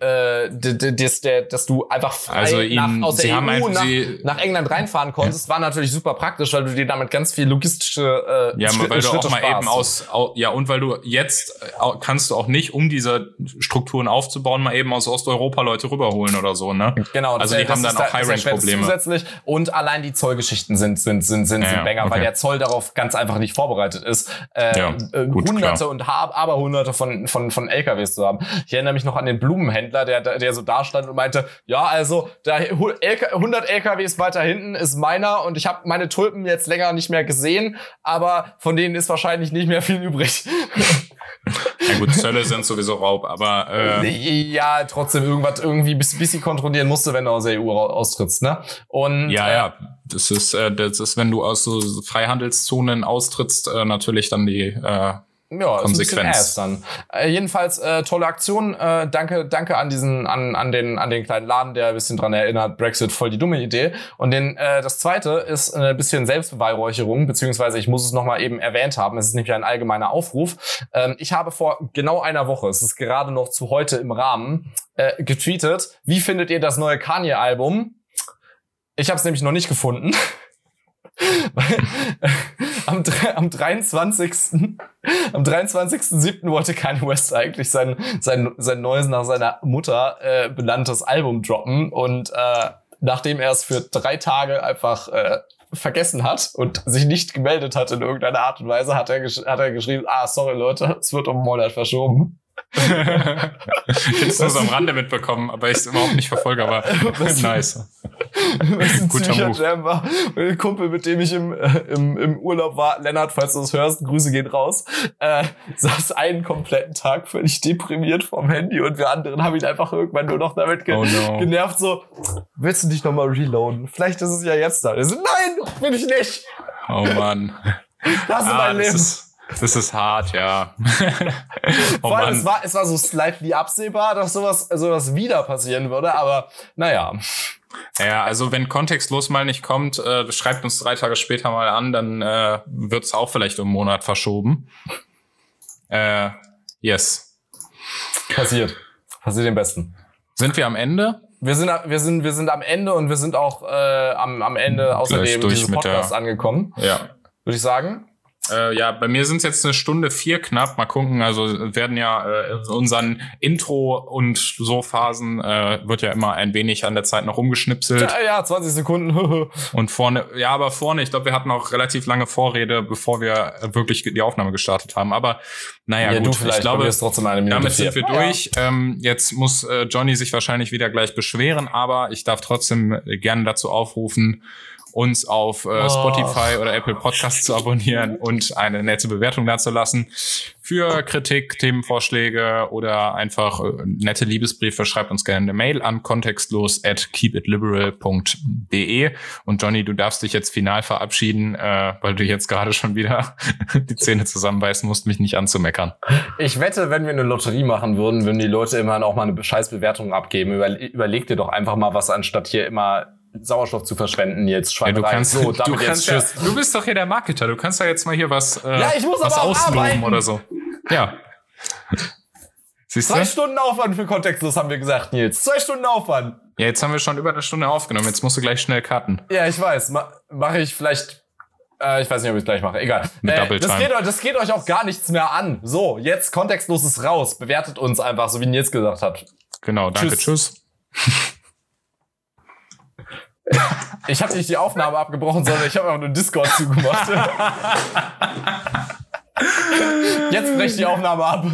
äh, das, der, dass du einfach frei Also nach, ihnen- aus sie der EU nach, nach England reinfahren konntest, war natürlich super praktisch, weil du dir damit ganz viel logistische äh, Ja, Schritt- weil du Schritte auch mal sparst. eben aus, au, ja, und weil du jetzt äh, kannst du auch nicht, um diese Strukturen aufzubauen, mal eben aus Osteuropa Leute rüberholen oder so, ne? Genau, Also die haben dann auch da- erschwert es Hiring-Probleme. Zusätzlich und allein die Zollgeschichten sind sind sind sind, Ja, sind ja, Banger, weil okay. der Zoll darauf ganz einfach nicht vorbereitet ist. Äh, Ja, äh, gut, hunderte klar. und ha- aber hunderte von von von LKWs zu haben. Ich erinnere mich noch an den Blumenhändler, der der so da stand und meinte, ja, also da hu- LK 100 LKWs weiter hinten ist meiner und ich habe meine Tulpen jetzt länger nicht mehr gesehen, aber von denen ist wahrscheinlich nicht mehr viel übrig. Ja gut, Zölle sind sowieso Raub, aber äh, ja, trotzdem irgendwas irgendwie bis bisschen kontrollieren musste, wenn du aus der EU austrittst, ne? Und ja, äh, ja, das ist, äh, das ist, wenn du aus so Freihandelszonen austrittst, äh, natürlich dann die äh, Ja, ist ein bisschen Konsequenz. ass dann. Äh, jedenfalls äh, tolle Aktion. Äh, danke, danke an diesen, an, an den, an den kleinen Laden, der ein bisschen dran erinnert. Brexit voll die dumme Idee. Und den, äh, das zweite ist ein bisschen Selbstbeweihräucherung, beziehungsweise ich muss es nochmal eben erwähnt haben. Es ist nämlich ein allgemeiner Aufruf. Ähm, ich habe vor genau einer Woche, es ist gerade noch zu heute im Rahmen, äh, getweetet. Wie findet ihr das neue Kanye-Album? Ich habe es nämlich noch nicht gefunden. Am, am 23. Am 23.07. wollte Kanye West eigentlich sein, sein, sein neues nach seiner Mutter äh, benanntes Album droppen und äh, nachdem er es für drei Tage einfach äh, vergessen hat und sich nicht gemeldet hat in irgendeiner Art und Weise, hat er, hat er geschrieben, ah, sorry Leute, es wird um Monat verschoben. Ich hätte es nur so am Rande mitbekommen, aber ich es überhaupt nicht verfolge, aber nice. Was ein Guter Guter Move. Jam war. Mein Kumpel, mit dem ich im, äh, im, im Urlaub war, Lennart, falls du das hörst, Grüße gehen raus, äh, saß einen kompletten Tag völlig deprimiert vorm Handy und wir anderen haben ihn einfach irgendwann nur noch damit ge Oh no. genervt, so, willst du dich nochmal reloaden? Vielleicht ist es ja jetzt da. So, nein, will ich nicht. Oh Mann. Lass Ah, mein das, Leben. ist, das ist hart, ja. oh Vor allem, es war, es war so slightly absehbar, dass sowas, sowas wieder passieren würde, aber naja. Ja, also wenn kontextlos mal nicht kommt, äh, schreibt uns drei Tage später mal an, dann äh, wird es auch vielleicht um einen Monat verschoben. Äh, yes. Passiert. Passiert dem Besten. Sind wir am Ende? Wir sind, wir sind, wir sind am Ende und wir sind auch äh, am, am Ende außerdem durch dieses Podcast angekommen, Ja. würde ich sagen. Äh, ja, bei mir sind es jetzt eine Stunde vier knapp. Mal gucken. Also werden ja äh, in unseren Intro und so Phasen äh, wird ja immer ein wenig an der Zeit noch rumgeschnipselt. Ja, ja 20 Sekunden. Und vorne, ja, aber vorne, ich glaube, wir hatten auch relativ lange Vorrede, bevor wir wirklich die Aufnahme gestartet haben. Aber naja, Ja, gut, du vielleicht, ich glaube, damit sind wir Ja, durch. Ähm, jetzt muss äh, Johnny sich wahrscheinlich wieder gleich beschweren, aber ich darf trotzdem gerne dazu aufrufen, uns auf äh, Oh. Spotify oder Apple Podcasts zu abonnieren und eine nette Bewertung dazulassen. Für Kritik, Themenvorschläge oder einfach äh, nette Liebesbriefe schreibt uns gerne eine Mail an kontextlos at keepitliberal.de und Johnny, du darfst dich jetzt final verabschieden, äh, weil du jetzt gerade schon wieder die Zähne zusammenbeißen musst, mich nicht anzumeckern. Ich wette, wenn wir eine Lotterie machen würden, würden die Leute immerhin auch mal eine Scheißbewertung abgeben. Überle überleg dir doch einfach mal was, anstatt hier immer Sauerstoff zu verschwenden jetzt. Ja, du kannst, so, du damit kannst jetzt ja, du bist doch hier der Marketer. Du kannst ja jetzt mal hier was, äh, Ja, ich muss was aber ausloben oder so. Ja. Siehst du? Zwei Stunden Aufwand für kontextlos haben wir gesagt, Nils. Zwei Stunden Aufwand. Ja, jetzt haben wir schon über eine Stunde aufgenommen. Jetzt musst du gleich schnell cutten. Ja, ich weiß. Ma mache ich vielleicht. Äh, ich weiß nicht, ob ich es gleich mache. Egal. Mit Äh, Double das, Time. geht, euch- das geht euch auch gar nichts mehr an. So, jetzt kontextlos ist raus. Bewertet uns einfach, so wie Nils gesagt hat. Genau, danke, Tschüss. tschüss. Ich habe nicht die Aufnahme abgebrochen, sondern ich habe einfach nur Discord zugemacht. Jetzt brecht die Aufnahme ab.